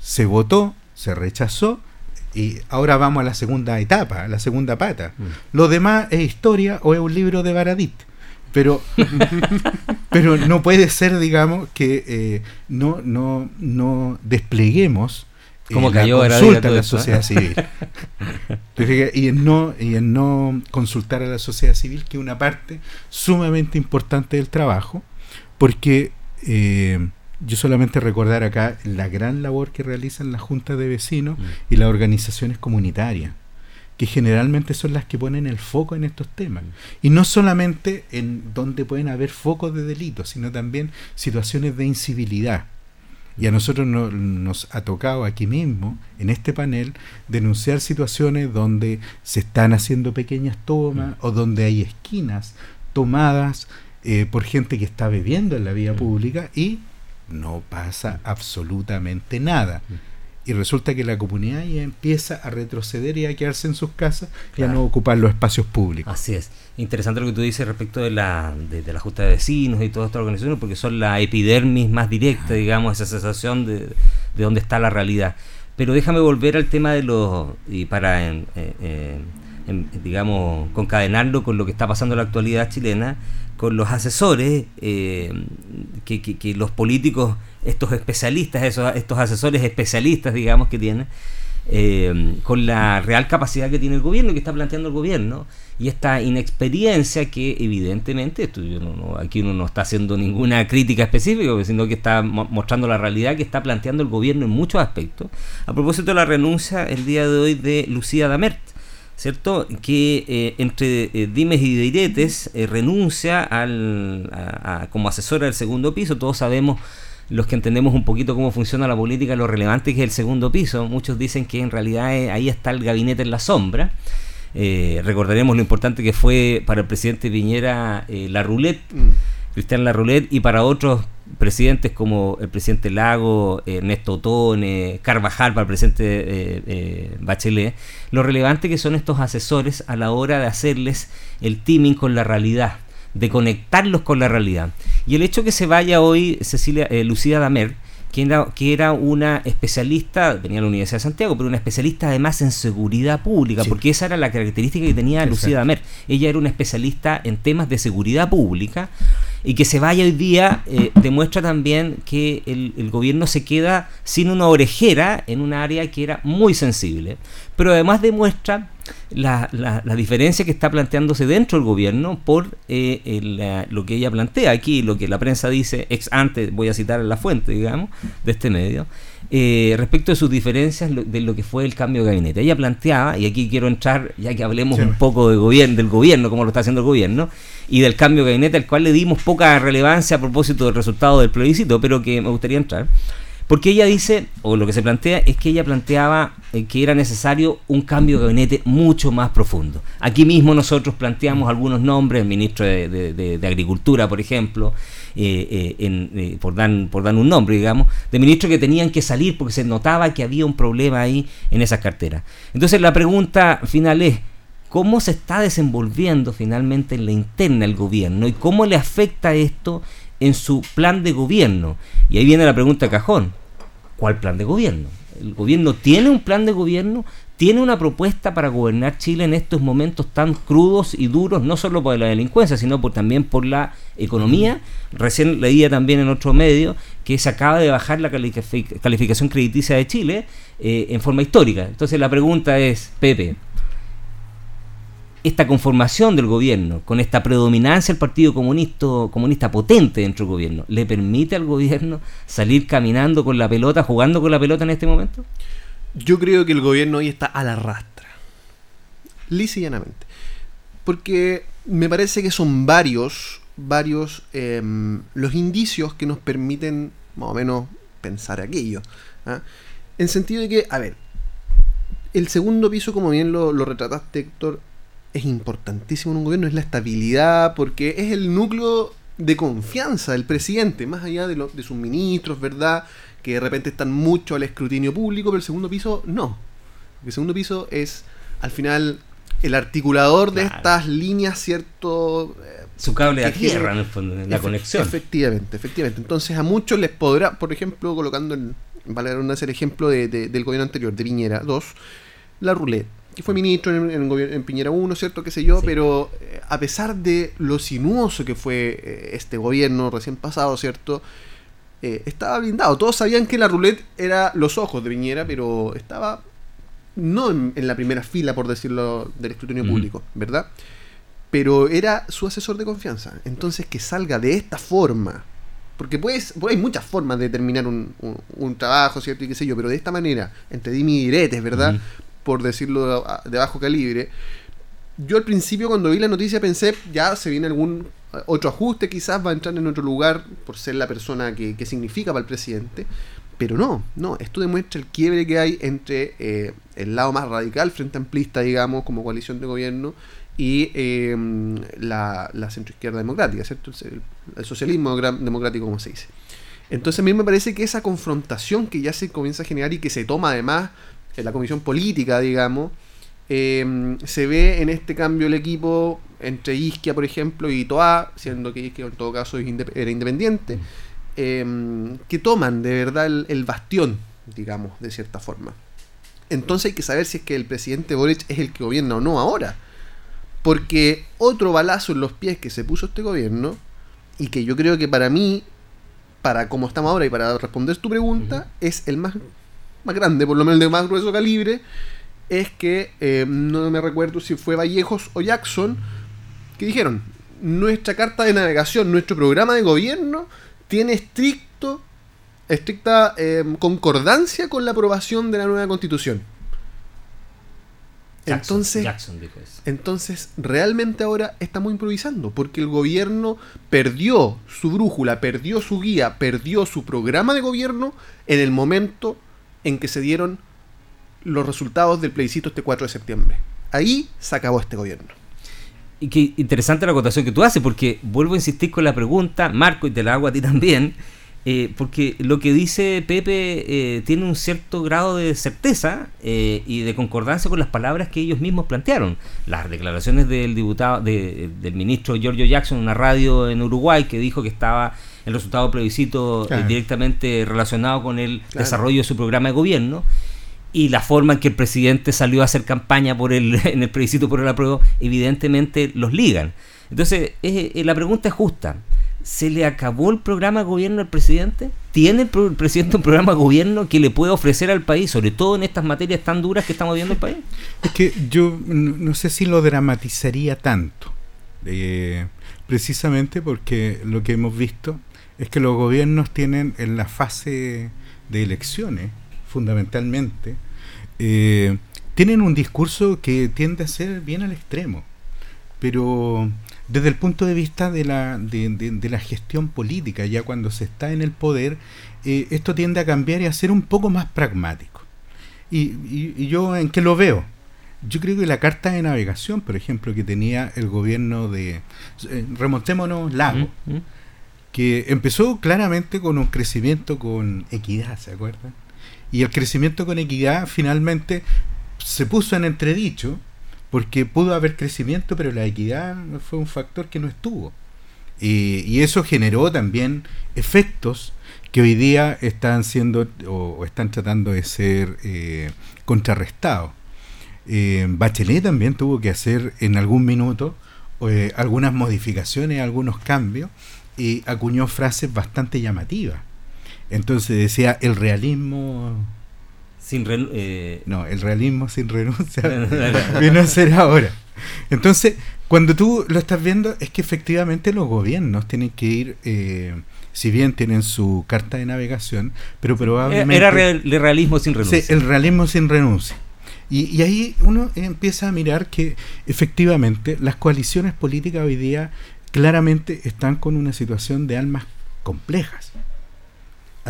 se votó, se rechazó y ahora vamos a la segunda etapa, a la segunda pata. Mm. Lo demás es historia o es un libro de Baradit pero pero no puede ser digamos que eh, no no no despleguemos eh, como la consulta a la sociedad civil y en no y en no consultar a la sociedad civil que es una parte sumamente importante del trabajo porque eh, yo solamente recordar acá la gran labor que realizan las juntas de vecinos mm. y las organizaciones comunitarias que generalmente son las que ponen el foco en estos temas. Y no solamente en donde pueden haber focos de delitos, sino también situaciones de incivilidad. Y a nosotros nos ha tocado aquí mismo, en este panel, denunciar situaciones donde se están haciendo pequeñas tomas o donde hay esquinas tomadas eh, por gente que está bebiendo en la vía pública y no pasa absolutamente nada y resulta que la comunidad ya empieza a retroceder y a quedarse en sus casas y a no ocupar los espacios públicos. Así es. Interesante lo que tú dices respecto de la, de, la Junta de Vecinos y todas estas organizaciones, porque son la epidermis más directa, digamos, esa sensación de, de dónde está la realidad. Pero déjame volver al tema de los, y para, en, digamos, concadenarlo con lo que está pasando en la actualidad chilena, con los asesores eh, que, los políticos, estos especialistas, esos, estos asesores especialistas, digamos, que tienen, eh, con la real capacidad que tiene el gobierno, que está planteando el gobierno, y esta inexperiencia que evidentemente, esto no, aquí uno no está haciendo ninguna crítica específica, sino que está mostrando la realidad que está planteando el gobierno en muchos aspectos. A propósito de la renuncia el día de hoy de Lucía Damert, ¿cierto? Que eh, entre eh, dimes y diretes eh, renuncia al, como asesora del segundo piso. Todos sabemos, los que entendemos un poquito cómo funciona la política, lo relevante que es el segundo piso. Muchos dicen que en realidad ahí está el gabinete en la sombra. recordaremos lo importante que fue para el presidente Piñera la roulette, mm. Cristian La Roulette, y para otros presidentes como el presidente Lago, Ernesto Otone, Carvajal para el presidente eh, eh, Bachelet, lo relevante que son estos asesores a la hora de hacerles el teaming con la realidad, de conectarlos con la realidad. Y el hecho que se vaya hoy Cecilia eh, Lucía Damer, que era, que era, una especialista, venía de la Universidad de Santiago, pero una especialista además en seguridad pública, porque esa era la característica que tenía Lucía Damer. Ella era una especialista en temas de seguridad pública y que se vaya hoy día eh, demuestra también que el, gobierno se queda sin una orejera en un área que era muy sensible. Pero además demuestra la, la, diferencia que está planteándose dentro del gobierno por eh, lo que ella plantea aquí, lo que la prensa dice ex ante, voy a citar la fuente, digamos, de este medio, eh, respecto de sus diferencias de lo que fue el cambio de gabinete. Ella planteaba, y aquí quiero entrar, ya que hablemos un poco de gobierno, del gobierno, como lo está haciendo el gobierno, y del cambio de gabinete, al cual le dimos poca relevancia a propósito del resultado del plebiscito, pero que me gustaría entrar. Porque ella dice, o lo que se plantea, es que ella planteaba eh, que era necesario un cambio de gabinete mucho más profundo. Aquí mismo nosotros planteamos algunos nombres, el ministro de, Agricultura, por ejemplo, eh, eh, por, dar, por dar un nombre, digamos, de ministros que tenían que salir porque se notaba que había un problema ahí en esas carteras. Entonces la pregunta final es, cómo se está desenvolviendo finalmente en la interna el gobierno y cómo le afecta esto en su plan de gobierno. Y ahí viene la pregunta cajón. ¿Cuál plan de gobierno? ¿El gobierno tiene un plan de gobierno? ¿Tiene una propuesta para gobernar Chile en estos momentos tan crudos y duros, no solo por la delincuencia, sino también por la economía? Recién leía también en otro medio que se acaba de bajar la calificación crediticia de Chile eh, en forma histórica. Entonces la pregunta es, Pepe, esta conformación del gobierno, con esta predominancia del Partido Comunista, comunista potente dentro del gobierno, ¿le permite al gobierno salir caminando con la pelota, jugando con la pelota en este momento? Yo creo que el gobierno hoy está a la rastra. Lisa y llanamente. Porque me parece que son varios, varios em, los indicios que nos permiten más o menos pensar aquello. ¿ah? En sentido de que, a ver, el segundo piso, como bien lo, lo retrataste, Héctor, es importantísimo en un gobierno, es la estabilidad, porque es el núcleo de confianza del presidente, más allá de, de sus ministros, ¿verdad? Que de repente están mucho al escrutinio público, pero el segundo piso no. El segundo piso es, al final, el articulador de estas líneas, ¿cierto? Su cable de tierra, en el fondo, la conexión. Efectivamente, efectivamente. Entonces, a muchos les podrá, por ejemplo, colocando el, vale el ejemplo de, del gobierno anterior, de Viñera 2, la ruleta que fue ministro en, en, Piñera 1, ¿cierto? Qué sé yo, pero eh, a pesar de lo sinuoso que fue eh, este gobierno recién pasado, ¿cierto? Eh, estaba blindado. Todos sabían que la roulette era los ojos de Piñera, pero estaba no en, la primera fila, por decirlo, del escrutinio público, ¿verdad? Pero era su asesor de confianza. Entonces, que salga de esta forma, porque pues, hay muchas formas de terminar un, trabajo, ¿cierto? Y qué sé yo, pero de esta manera, entre dimi y diretes, ¿verdad? por decirlo de, bajo calibre. Yo al principio cuando vi la noticia pensé, ya se viene algún otro ajuste, quizás va a entrar en otro lugar por ser la persona que, significa para el presidente. Pero no, no, esto demuestra el quiebre que hay entre eh, el lado más radical, frente amplista, digamos, como coalición de gobierno, y em, la, la centroizquierda democrática, ¿cierto? El, socialismo democrático, como se dice. Entonces a mí me parece que esa confrontación que ya se comienza a generar y que se toma además en la comisión política, digamos, em, se ve en este cambio el equipo entre Isquia, por ejemplo, y Toa, siendo que Isquia en todo caso era independiente, em, que toman de verdad el, bastión, digamos, de cierta forma. Entonces hay que saber si es que el presidente Boric es el que gobierna o no ahora. Porque otro balazo en los pies que se puso este gobierno, y que yo creo que para mí, para como estamos ahora y para responder tu pregunta, es el más, más grande, por lo menos de más grueso calibre, es que eh, no me recuerdo si fue Vallejos o Jackson, que dijeron, nuestra carta de navegación, nuestro programa de gobierno tiene estricto, estricta eh, concordancia con la aprobación de la nueva constitución. entonces, entonces, realmente ahora estamos improvisando, porque el gobierno perdió su brújula, perdió su guía, perdió su programa de gobierno en el momento en que se dieron los resultados del plebiscito este 4 de septiembre. Ahí se acabó este gobierno. Y qué interesante la acotación que tú haces, porque vuelvo a insistir con la pregunta, Marco, y te la hago a ti también, eh, porque lo que dice Pepe eh, tiene un cierto grado de certeza eh, y de concordancia con las palabras que ellos mismos plantearon. Las declaraciones del diputado, del ministro Giorgio Jackson en una radio en Uruguay que dijo que estaba el resultado plebiscito directamente relacionado con el desarrollo de su programa de gobierno y la forma en que el presidente salió a hacer campaña por el, en el plebiscito por el apruebo, evidentemente los ligan. Entonces, eh, la pregunta es justa. ¿Se le acabó el programa de gobierno al presidente? ¿Tiene el, presidente un programa de gobierno que le puede ofrecer al país, sobre todo en estas materias tan duras que estamos viendo el país? Es que yo no sé si lo dramatizaría tanto, eh, precisamente porque lo que hemos visto es que los gobiernos tienen en la fase de elecciones fundamentalmente, eh, tienen un discurso que tiende a ser bien al extremo, pero desde el punto de vista de la, de, la gestión política, ya cuando se está en el poder, eh, esto tiende a cambiar y a ser un poco más pragmático. Y, yo en qué lo veo? Yo creo que la carta de navegación, por ejemplo, que tenía el gobierno de... Eh, remontémonos Lago, que empezó claramente con un crecimiento con equidad, ¿se acuerdan? Y el crecimiento con equidad finalmente se puso en entredicho porque pudo haber crecimiento, pero la equidad fue un factor que no estuvo. Y, eso generó también efectos que hoy día están siendo o, están tratando de ser eh, contrarrestados. Eh, Bachelet también tuvo que hacer en algún minuto eh, algunas modificaciones, algunos cambios, y acuñó frases bastante llamativas. Entonces decía, el realismo... Sin eh, No, el realismo sin renuncia viene a ser ahora. Entonces, cuando tú lo estás viendo, es que efectivamente los gobiernos tienen que ir, eh, si bien tienen su carta de navegación, pero probablemente... Era el realismo sin renuncia. Sí, el realismo sin renuncia. Y, y, ahí uno empieza a mirar que efectivamente las coaliciones políticas hoy día claramente están con una situación de almas complejas.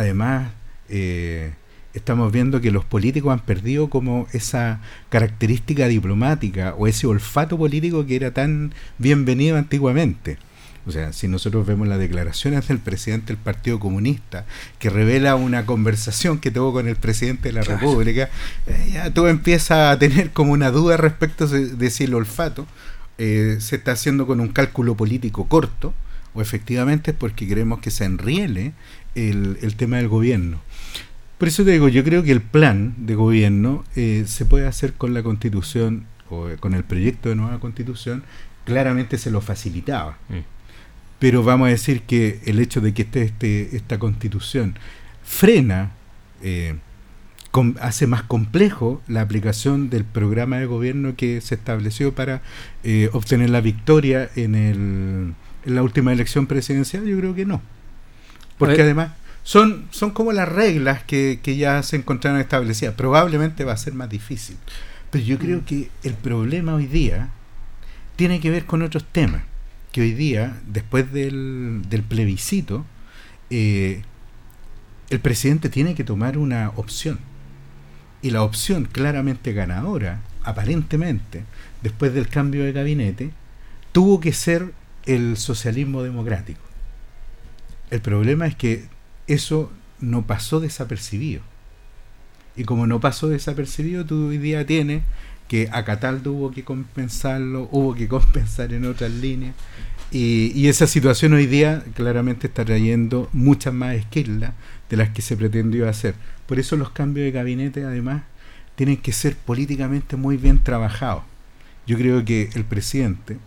Además, eh, estamos viendo que los políticos han perdido como esa característica diplomática o ese olfato político que era tan bienvenido antiguamente. O sea, si nosotros vemos las declaraciones del presidente del Partido Comunista, que revela una conversación que tuvo con el presidente de la República, eh, ya todo empieza a tener como una duda respecto de, si el olfato eh, se está haciendo con un cálculo político corto, o efectivamente es porque queremos que se enriele el, tema del gobierno. Por eso te digo, yo creo que el plan de gobierno eh, se puede hacer con la constitución o con el proyecto de nueva constitución, claramente se lo facilitaba. Mm. Pero vamos a decir que el hecho de que esté este, esta constitución frena, eh, hace más complejo la aplicación del programa de gobierno que se estableció para eh, obtener la victoria en, el, en la última elección presidencial, yo creo que no. Porque además son, son como las reglas que, ya se encontraron establecidas. Probablemente va a ser más difícil. Pero yo creo mm. que el problema hoy día tiene que ver con otros temas. Que hoy día, después del, del plebiscito, eh, el presidente tiene que tomar una opción. Y la opción claramente ganadora, aparentemente, después del cambio de gabinete, tuvo que ser el socialismo democrático. El problema es que eso no pasó desapercibido. Y como no pasó desapercibido, tú hoy día tienes que a Cataldo hubo que compensarlo, hubo que compensar en otras líneas. Y, esa situación hoy día claramente está trayendo muchas más esquirlas de las que se pretendió hacer. Por eso los cambios de gabinete, además, tienen que ser políticamente muy bien trabajados. Yo creo que el presidente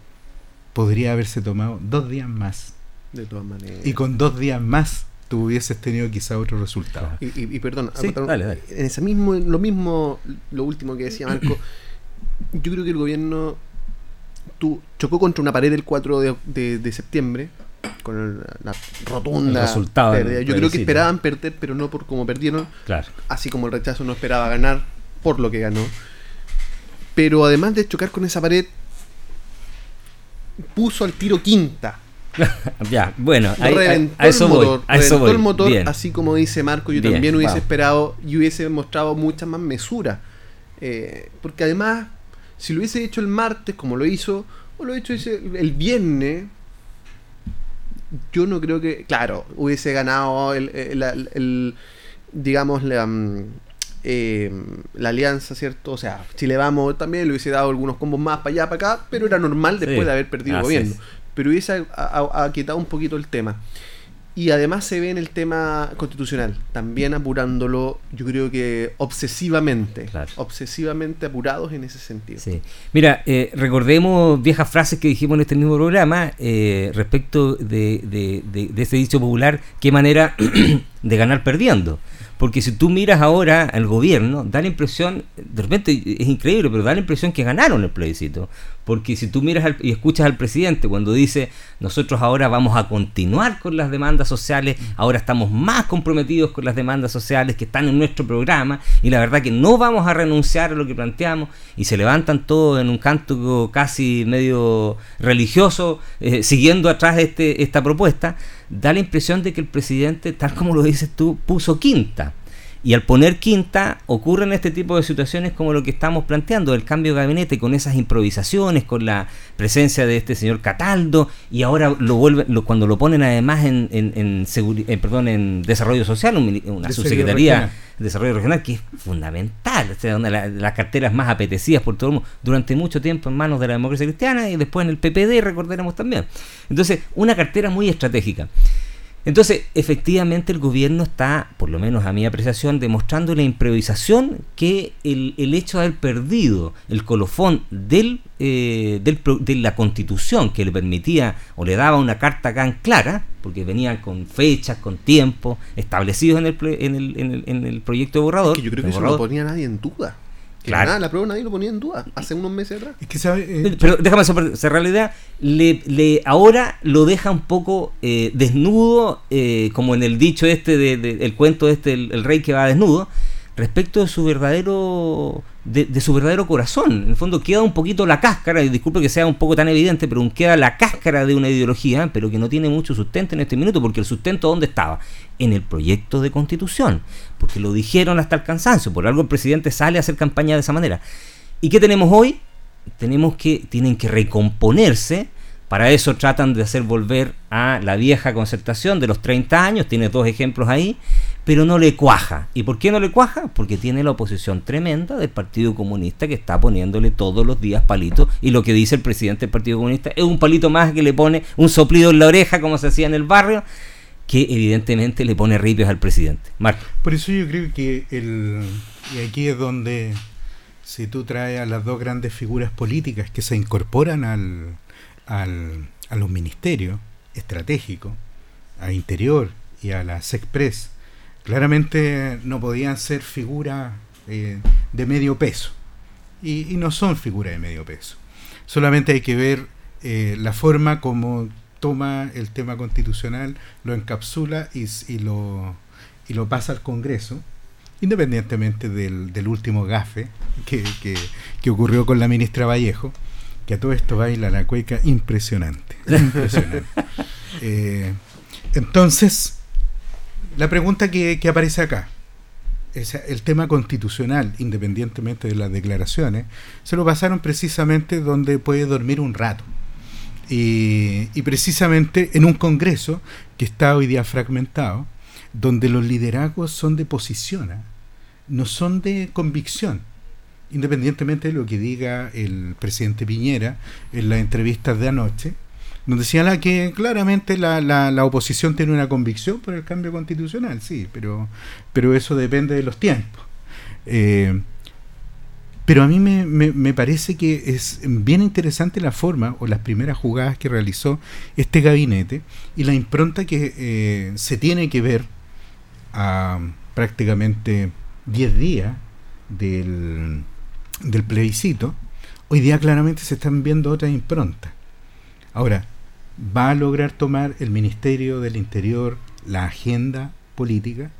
podría haberse tomado dos días más. De todas maneras. Y con dos días más tú hubieses tenido quizá otro resultado. Y, y, y perdón, Sí, perdón, dale, dale. en ese mismo, lo mismo, lo último que decía Marco, yo creo que el gobierno tu, chocó contra una pared el 4 de, de- de septiembre con el- la rotunda El resultado pérdida. Yo creo que esperaban perder, pero no por como perdieron, Claro. así como el rechazo no esperaba ganar por lo que ganó. Pero además de chocar con esa pared, puso al tiro quinta. ya, bueno, ahí- reventó a eso el voy. motor, eso reventó voy. el motor, Bien. así como dice Marco, yo Bien, también hubiese esperado y hubiese mostrado mucha más mesura. Eh, porque además, si lo hubiese hecho el martes, como lo hizo, o lo hecho ese- el viernes, yo no creo que, claro, hubiese ganado el, el- el- el- digamos, la, mm, eh, la alianza, ¿cierto? O sea, si le vamos también le hubiese dado algunos combos más para allá, para acá, pero era normal después Sí, de haber perdido el gobierno es. Pero hubiese aquietado un poquito el tema. Y además se ve en el tema constitucional, también apurándolo, yo creo que obsesivamente, Claro. obsesivamente apurados en ese sentido. Sí. Mira, eh, recordemos viejas frases que dijimos en este mismo programa eh, respecto de, de, de- de ese dicho popular, qué manera de ganar perdiendo. Porque si tú miras ahora al gobierno, da la impresión, de repente es increíble, pero da la impresión que ganaron el plebiscito. Porque si tú miras al- y escuchas al presidente cuando dice, nosotros ahora vamos a continuar con las demandas sociales, ahora estamos más comprometidos con las demandas sociales que están en nuestro programa, y la verdad que no vamos a renunciar a lo que planteamos, y se levantan todos en un canto casi medio religioso, eh, siguiendo atrás este, esta propuesta, da la impresión de que el presidente, tal como lo dices tú, puso quinta. Y al poner quinta, ocurren este tipo de situaciones como lo que estamos planteando, el cambio de gabinete, con esas improvisaciones, con la presencia de este señor Cataldo, y ahora lo vuelven, lo, cuando lo ponen además en, en, en eh, perdón, en desarrollo social, un una subsecretaría regional. de desarrollo regional, que es fundamental, o sea, una de las carteras más apetecidas por todo el mundo, durante mucho tiempo en manos de la democracia cristiana y después en el PPD, recordaremos también. Entonces, una cartera muy estratégica. Entonces, efectivamente el gobierno está, por lo menos a mi apreciación, demostrando la improvisación que el, el hecho de haber perdido el colofón del, eh, del de la constitución que le permitía o le daba una carta tan clara, porque venía con fechas, con tiempos establecidos en el, en el, en el, en el proyecto de borrador. Que yo creo que eso no borrador. lo ponía nadie en duda. Que Claro. nada, la prueba nadie lo ponía en duda, hace unos meses atrás. Es que sabe, eh, Pero déjame cer- cerrar la idea. Le, le- ahora lo deja un poco eh, desnudo, eh, como en el dicho este, de, de- el cuento este, el, el rey que va desnudo, respecto de su verdadero de, su verdadero corazón. En el fondo queda un poquito la cáscara, y disculpe que sea un poco tan evidente, pero queda la cáscara de una ideología, pero que no tiene mucho sustento en este minuto, porque el sustento ¿dónde estaba? En el proyecto de constitución, porque lo dijeron hasta el cansancio, por algo el presidente sale a hacer campaña de esa manera. ¿Y qué tenemos hoy? Tenemos que, tienen que recomponerse, para eso tratan de hacer volver a la vieja concertación de los 30 años, tiene dos ejemplos ahí, pero no le cuaja. ¿Y por qué no le cuaja? Porque tiene la oposición tremenda del Partido Comunista que está poniéndole todos los días palitos. Y lo que dice el presidente del Partido Comunista es un palito más que le pone un soplido en la oreja, como se hacía en el barrio, que evidentemente le pone ripios al presidente. Marco. Por eso yo creo que el y aquí es donde si tú traes a las dos grandes figuras políticas que se incorporan al, al- a los ministerios estratégicos, a Interior y a la SECPRES, claramente no podían ser figuras eh, de medio peso. Y, y no son figuras de medio peso. Solamente hay que ver eh, la forma como toma el tema constitucional, lo encapsula y, lo, y lo pasa al Congreso, independientemente del, del último gafe que, que- que ocurrió con la ministra Vallejo, que a todo esto baila la cueca impresionante. impresionante. Eh, entonces, la pregunta que, aparece acá, es el tema constitucional, independientemente de las declaraciones, se lo pasaron precisamente donde puede dormir un rato. Y, y, precisamente en un Congreso que está hoy día fragmentado, donde los liderazgos son de posición, ¿eh? no son de convicción, independientemente de lo que diga el presidente Piñera en las entrevistas de anoche, donde señala que claramente la, la, la, oposición tiene una convicción por el cambio constitucional, sí, pero, pero eso depende de los tiempos. Eh, pero a mí me, me, me, parece que es bien interesante la forma o las primeras jugadas que realizó este gabinete y la impronta que eh, se tiene que ver a prácticamente 10 días del, del plebiscito. Hoy día claramente se están viendo otras improntas. Ahora, va a lograr tomar el Ministerio del Interior la agenda política.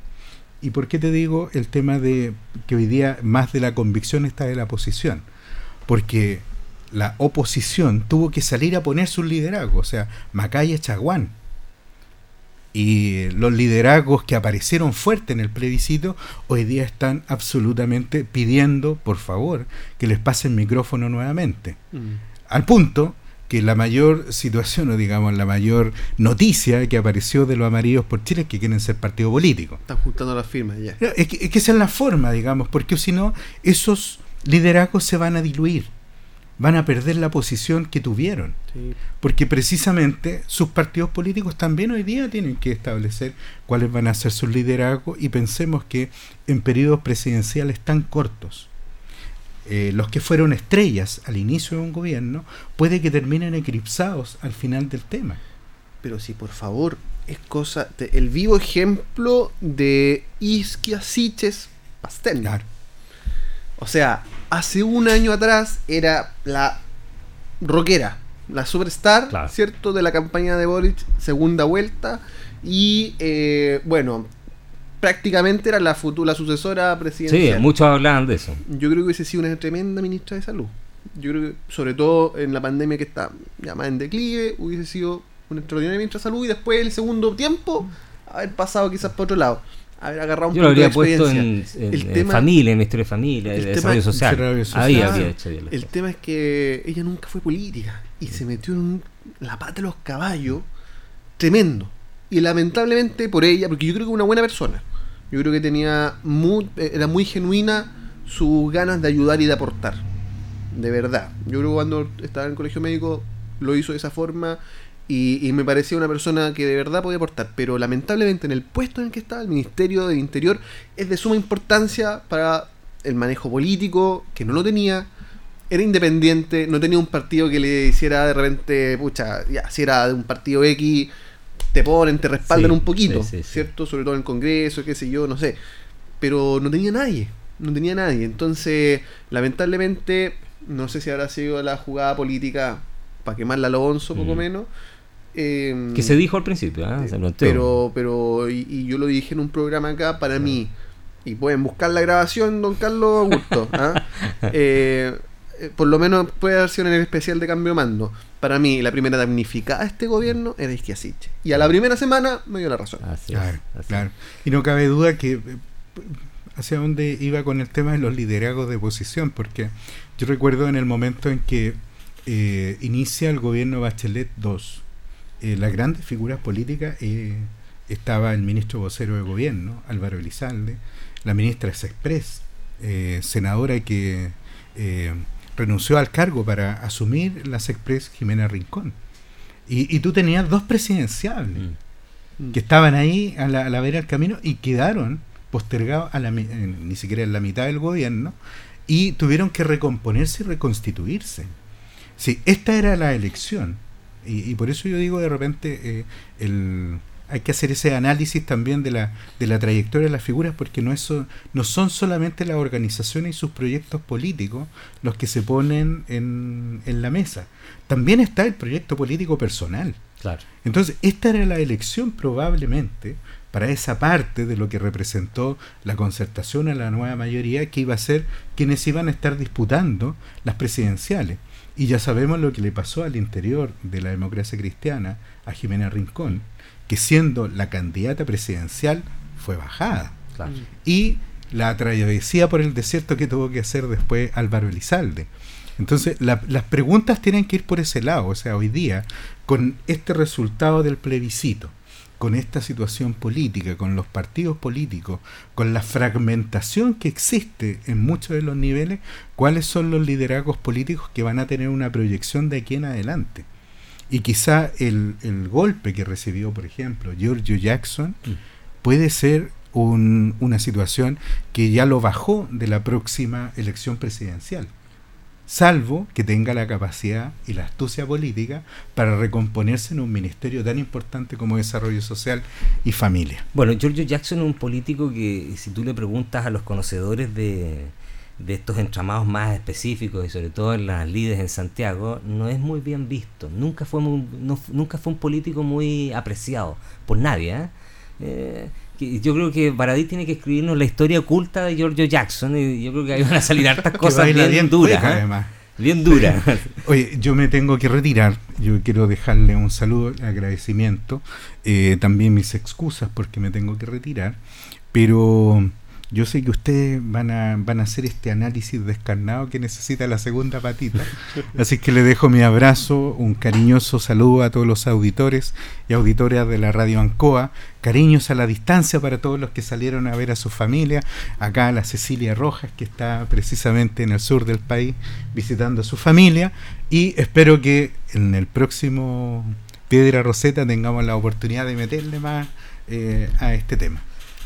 ¿Y por qué te digo el tema de que hoy día más de la convicción está de la oposición? Porque la oposición tuvo que salir a poner su liderazgo, o sea, Macaya Chaguán. Y los liderazgos que aparecieron fuertes en el plebiscito hoy día están absolutamente pidiendo, por favor, que les pasen micrófono nuevamente. Mm. Al punto que la mayor situación, o digamos, la mayor noticia que apareció de los amarillos por Chile es que quieren ser partido político. Están juntando las firmas ya. Es que, es que esa es la forma, digamos, porque si no, esos liderazgos se van a diluir, van a perder la posición que tuvieron. Sí. Porque precisamente sus partidos políticos también hoy día tienen que establecer cuáles van a ser sus liderazgos y pensemos que en periodos presidenciales tan cortos, eh, los que fueron estrellas al inicio de un gobierno, puede que terminen eclipsados al final del tema. Pero si por favor es cosa, de, el vivo ejemplo de Isquia Siches Pastel. Claro. O sea, hace un año atrás era la rockera, la superstar, claro. ¿cierto? De la campaña de Boric, segunda vuelta. Y eh, bueno, prácticamente era la futura sucesora presidencial. Sí, muchos hablaban de eso. Yo creo que hubiese sido una tremenda ministra de salud. Yo creo que, sobre todo en la pandemia que está ya más en declive, hubiese sido una extraordinaria ministra de salud y después el segundo tiempo haber pasado quizás por otro lado. Haber agarrado un Yo lo habría puesto en, en, el en tema, familia, en de Familia, de Desarrollo Social. social. Ahí había hecho El tema es que ella nunca fue política y se metió en un, la pata de los caballos tremendo. Y lamentablemente por ella, porque yo creo que es una buena persona yo creo que tenía muy, era muy genuina sus ganas de ayudar y de aportar. De verdad. Yo creo que cuando estaba en el colegio médico lo hizo de esa forma y, y, me parecía una persona que de verdad podía aportar. Pero lamentablemente en el puesto en el que estaba, el Ministerio del Interior, es de suma importancia para el manejo político, que no lo tenía. Era independiente, no tenía un partido que le hiciera de repente, pucha, ya, si era de un partido X, te ponen, te respaldan sí, un poquito, sí, sí, ¿cierto? Sobre todo en el Congreso, qué sé yo, no sé. Pero no tenía nadie, no tenía nadie. Entonces, lamentablemente, no sé si habrá sido la jugada política para quemarla a Alonso, poco mm. menos. Eh, que se dijo al principio, ¿eh? se pero, pero y, y, yo lo dije en un programa acá, para mí, y pueden buscar la grabación, don Carlos Augusto, ¿ah? eh, eh, por lo menos puede haber sido en el especial de cambio de mando. Para mí, la primera damnificada a este gobierno era Isquiasiche. Y a la primera semana me dio la razón. Así claro, así claro. Y no cabe duda que eh, hacia dónde iba con el tema de los liderazgos de oposición, porque yo recuerdo en el momento en que eh, inicia el gobierno Bachelet II, eh, las grandes figuras políticas eh, estaba el ministro vocero de gobierno, Álvaro Elizalde, la ministra Sexpress, senadora que renunció al cargo para asumir las Express Jimena Rincón. Y, y tú tenías dos presidenciables mm. que estaban ahí a la, a la vera del camino y quedaron postergados a la, ni siquiera en la mitad del gobierno y tuvieron que recomponerse y reconstituirse. Sí, esta era la elección. Y, y por eso yo digo de repente eh, el hay que hacer ese análisis también de la, de la trayectoria de las figuras porque no, eso, no son solamente las organizaciones y sus proyectos políticos los que se ponen en, en la mesa. También está el proyecto político personal. Claro. Entonces, esta era la elección probablemente para esa parte de lo que representó la concertación a la nueva mayoría que iba a ser quienes iban a estar disputando las presidenciales. Y ya sabemos lo que le pasó al interior de la democracia cristiana a Jimena Rincón, que siendo la candidata presidencial fue bajada. Y la travesía por el desierto que tuvo que hacer después Álvaro Elizalde. Entonces, las preguntas tienen que ir por ese lado. O sea, hoy día, con este resultado del plebiscito, con esta situación política, con los partidos políticos, con la fragmentación que existe en muchos de los niveles, cuáles son los liderazgos políticos que van a tener una proyección de aquí en adelante. Y quizá el, el golpe que recibió, por ejemplo, Giorgio Jackson, mm. puede ser una situación que ya lo bajó de la próxima elección presidencial salvo que tenga la capacidad y la astucia política para recomponerse en un ministerio tan importante como Desarrollo Social y Familia. Bueno, Giorgio Jackson es un político que si tú le preguntas a los conocedores de, de estos entramados más específicos y sobre todo en las líderes en Santiago, no es muy bien visto. Nunca fue, nunca fue un político muy apreciado por nadie. ¿eh? eh yo creo que Baradí tiene que escribirnos la historia oculta de Giorgio Jackson y yo creo que ahí van a salir hartas cosas bien, duras. ¿eh? además. Bien duras. Oye, yo me tengo que retirar. Yo quiero dejarle un saludo, agradecimiento, también mis excusas porque me tengo que retirar. Pero yo sé que ustedes van a, van a hacer este análisis descarnado que necesita la segunda patita. Así que le dejo mi abrazo, un cariñoso saludo a todos los auditores y auditoras de la Radio Ancoa. Cariños a la distancia para todos los que salieron a ver a su familia. Acá la Cecilia Rojas, que está precisamente en el sur del país visitando a su familia. Y espero que en el próximo Piedra Roseta tengamos la oportunidad de meterle más eh, a este tema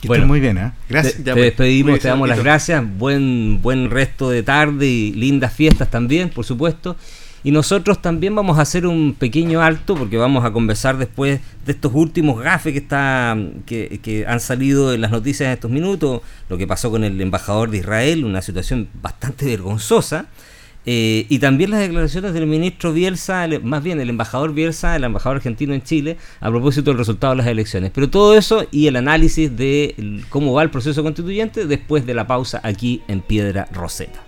bueno, muy bien, ¿eh? Gracias. Te, pues, despedimos, te damos las gracias. Buen, buen resto de tarde y lindas fiestas también, por supuesto. Y nosotros también vamos a hacer un pequeño alto porque vamos a conversar después de estos últimos gafes que, está, que, que, han salido en las noticias en estos minutos, lo que pasó con el embajador de Israel, una situación bastante vergonzosa. Eh, y también las declaraciones del ministro Bielsa, más bien el embajador Bielsa, el embajador argentino en Chile, a propósito del resultado de las elecciones. Pero todo eso y el análisis de cómo va el proceso constituyente después de la pausa aquí en Piedra Roseta.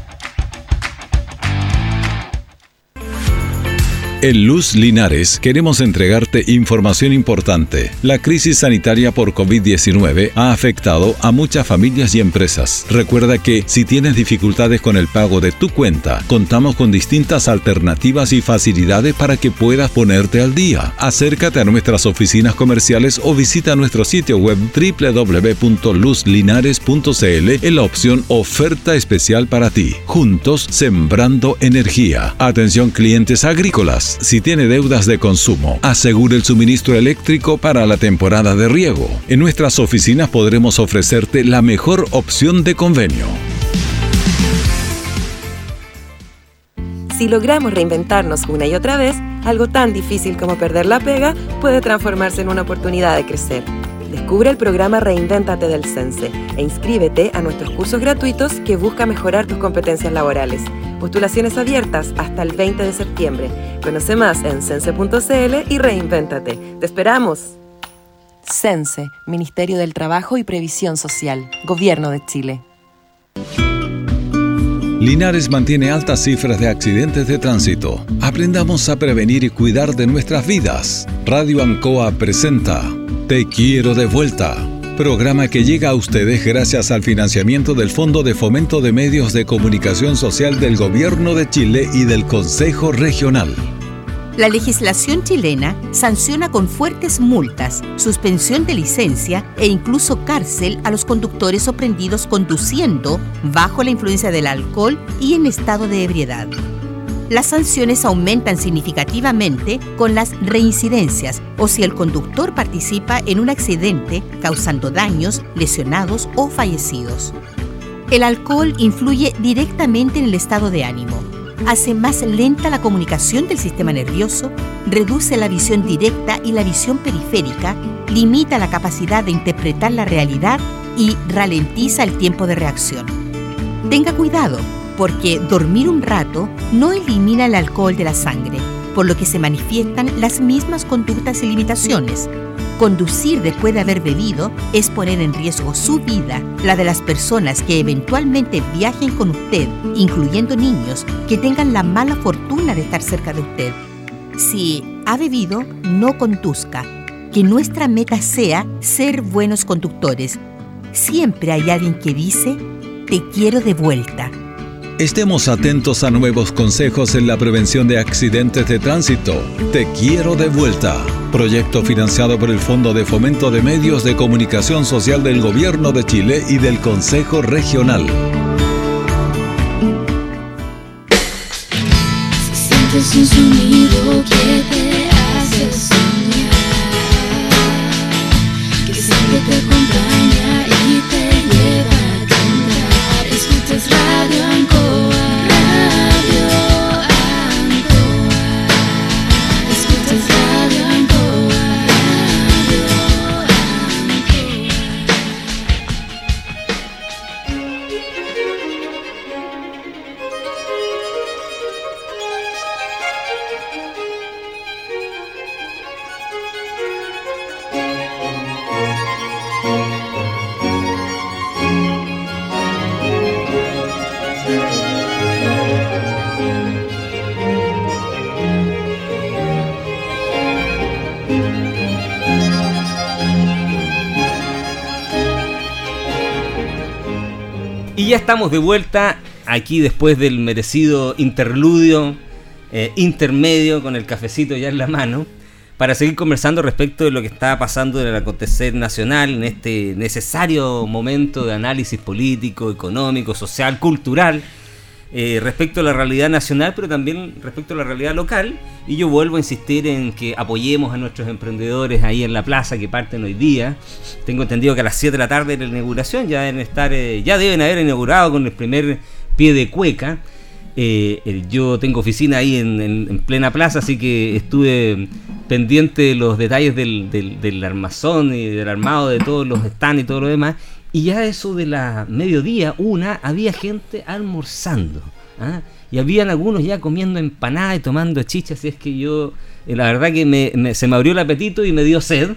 En Luz Linares queremos entregarte información importante. La crisis sanitaria por COVID-19 ha afectado a muchas familias y empresas. Recuerda que si tienes dificultades con el pago de tu cuenta, contamos con distintas alternativas y facilidades para que puedas ponerte al día. Acércate a nuestras oficinas comerciales o visita nuestro sitio web www.luzlinares.cl en la opción Oferta especial para ti. Juntos sembrando energía. Atención clientes agrícolas si tiene deudas de consumo, asegure el suministro eléctrico para la temporada de riego. En nuestras oficinas podremos ofrecerte la mejor opción de convenio. Si logramos reinventarnos una y otra vez, algo tan difícil como perder la pega puede transformarse en una oportunidad de crecer. Descubre el programa Reinvéntate del Sense e inscríbete a nuestros cursos gratuitos que busca mejorar tus competencias laborales. Postulaciones abiertas hasta el 20 de septiembre. Conoce más en sense.cl y reinvéntate. ¡Te esperamos! Sense, Ministerio del Trabajo y Previsión Social, Gobierno de Chile. Linares mantiene altas cifras de accidentes de tránsito. Aprendamos a prevenir y cuidar de nuestras vidas. Radio Ancoa presenta te quiero de vuelta. Programa que llega a ustedes gracias al financiamiento del Fondo de Fomento de Medios de Comunicación Social del Gobierno de Chile y del Consejo Regional. La legislación chilena sanciona con fuertes multas, suspensión de licencia e incluso cárcel a los conductores sorprendidos conduciendo bajo la influencia del alcohol y en estado de ebriedad. Las sanciones aumentan significativamente con las reincidencias o si el conductor participa en un accidente causando daños, lesionados o fallecidos. El alcohol influye directamente en el estado de ánimo. Hace más lenta la comunicación del sistema nervioso, reduce la visión directa y la visión periférica, limita la capacidad de interpretar la realidad y ralentiza el tiempo de reacción. Tenga cuidado, porque dormir un rato no elimina el alcohol de la sangre, por lo que se manifiestan las mismas conductas y limitaciones, Conducir después de haber bebido es poner en riesgo su vida, la de las personas que eventualmente viajen con usted, incluyendo niños que tengan la mala fortuna de estar cerca de usted. Si ha bebido, no conduzca. Que nuestra meta sea ser buenos conductores. Siempre hay alguien que dice, te quiero de vuelta. Estemos atentos a nuevos consejos en la prevención de accidentes de tránsito. Te quiero de vuelta. Proyecto financiado por el Fondo de Fomento de Medios de Comunicación Social del Gobierno de Chile y del Consejo Regional. Estamos de vuelta aquí después del merecido interludio eh, intermedio con el cafecito ya en la mano para seguir conversando respecto de lo que está pasando en el acontecer nacional en este necesario momento de análisis político, económico, social, cultural eh, respecto a la realidad nacional, pero también respecto a la realidad local. Y yo vuelvo a insistir en que apoyemos a nuestros emprendedores ahí en la plaza que parten hoy día. Tengo entendido que a las 7 de la tarde de la inauguración ya deben estar, eh, ya deben haber inaugurado con el primer pie de cueca. Eh, yo tengo oficina ahí en, plena plaza, así que estuve pendiente de los detalles del, del, del armazón y del armado de todos los stands y todo lo demás. Y ya eso de la mediodía, una, había gente almorzando. ¿ah? Y habían algunos ya comiendo empanada y tomando chichas. Así es que yo, eh, la verdad que me, se me abrió el apetito y me dio sed.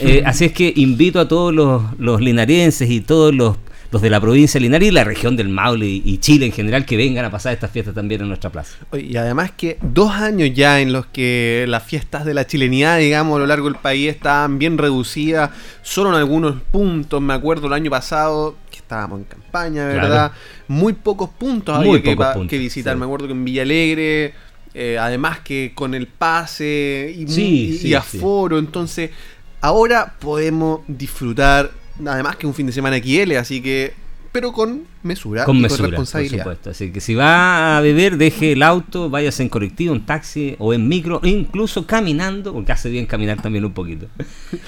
Eh, así es que invito a todos los, los linarenses y todos los los de la provincia de Linares y la región del Maule y, Chile en general que vengan a pasar estas fiestas también en nuestra plaza. Y además que dos años ya en los que las fiestas de la chilenidad, digamos, a lo largo del país estaban bien reducidas, solo en algunos puntos, me acuerdo el año pasado que estábamos en campaña, ¿verdad? Muy pocos puntos había que, visitar, me acuerdo que en Villalegre... Eh, además que con el pase y, aforo, entonces ahora podemos disfrutar Además que un fin de semana XL, así que pero con mesura con mesura, responsabilidad. Por supuesto. Así que si va a beber, deje el auto, váyase en colectivo, en taxi o en micro, incluso caminando, porque hace bien caminar también un poquito.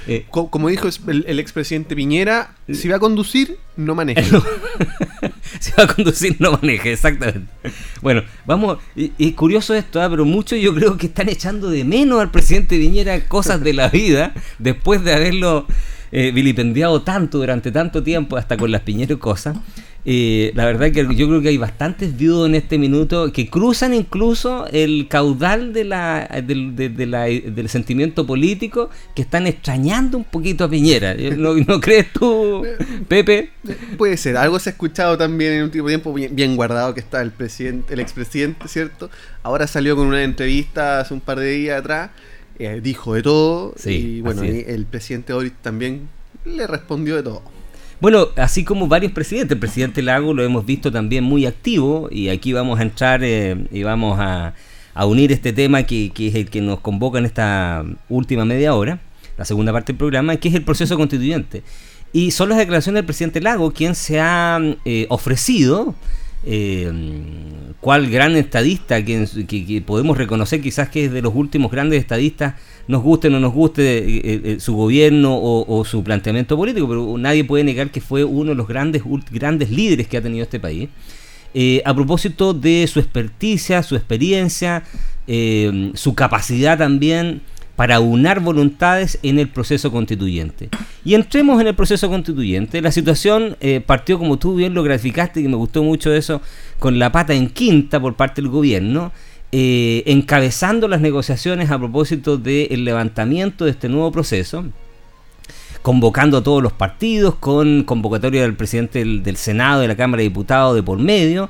Eh, como dijo el, expresidente Piñera, si va a conducir, no maneje. si va a conducir, no maneje, exactamente. Bueno, vamos, es curioso esto, ¿ah? pero muchos yo creo que están echando de menos al presidente Piñera cosas de la vida después de haberlo eh, vilipendiado tanto durante tanto tiempo, hasta con las piñeras y cosas. Eh, la verdad que yo creo que hay bastantes viudos en este minuto que cruzan incluso el caudal de la, del sentimiento político que están extrañando un poquito a Piñera. ¿No, no crees tú, Pepe? Puede ser, algo se ha escuchado también en un tiempo bien, guardado que está el presidente, el expresidente, ¿cierto? Ahora salió con una entrevista hace un par de días atrás eh, dijo de todo y bueno, el presidente Boris también le respondió de todo. Bueno, así como varios presidentes, el presidente Lago lo hemos visto también muy activo y aquí vamos a entrar eh, y vamos a, unir este tema que, es el que nos convoca en esta última media hora, la segunda parte del programa, que es el proceso constituyente. Y son las declaraciones del presidente Lago quien se ha eh, ofrecido cual gran estadista que, podemos reconocer quizás que es de los últimos grandes estadistas, nos guste o no nos guste eh, eh, su gobierno o, su planteamiento político, pero nadie puede negar que fue uno de los grandes, grandes líderes que ha tenido este país. a propósito de su experticia, su experiencia, su capacidad también para unar voluntades en el proceso constituyente. Y entremos en el proceso constituyente. La situación eh, partió, como tú bien lo graficaste, y me gustó mucho eso, con la pata en quinta por parte del gobierno, eh, encabezando las negociaciones a propósito del levantamiento de este nuevo proceso convocando a todos los partidos, con convocatoria del presidente del, del Senado, de la Cámara de Diputados de por medio,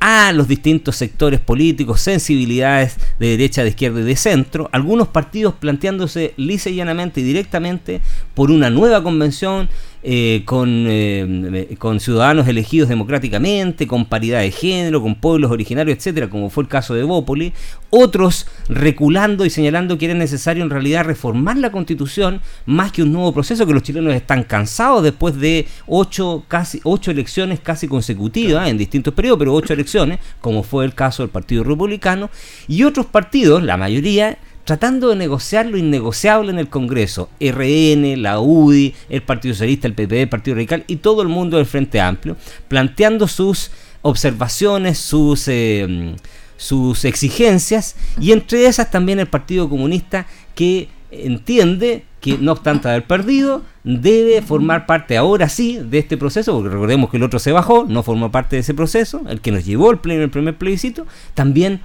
a los distintos sectores políticos, sensibilidades de derecha, de izquierda y de centro, algunos partidos planteándose lisa y llanamente y directamente por una nueva convención eh, con, eh, con ciudadanos elegidos democráticamente, con paridad de género, con pueblos originarios, etcétera, como fue el caso de Bópoli, otros reculando y señalando que era necesario en realidad reformar la constitución más que un nuevo proceso, que los chilenos están cansados después de ocho, casi, ocho elecciones casi consecutivas en distintos periodos, pero ocho elecciones, como fue el caso del Partido Republicano, y otros partidos, la mayoría, tratando de negociar lo innegociable en el Congreso. RN, la UDI, el Partido Socialista, el PP, el Partido Radical y todo el mundo del Frente Amplio, planteando sus observaciones, sus, eh, sus exigencias, y entre esas también el Partido Comunista que entiende que no obstante haber perdido, debe formar parte ahora sí de este proceso, porque recordemos que el otro se bajó, no formó parte de ese proceso, el que nos llevó el, pleno, el primer plebiscito, también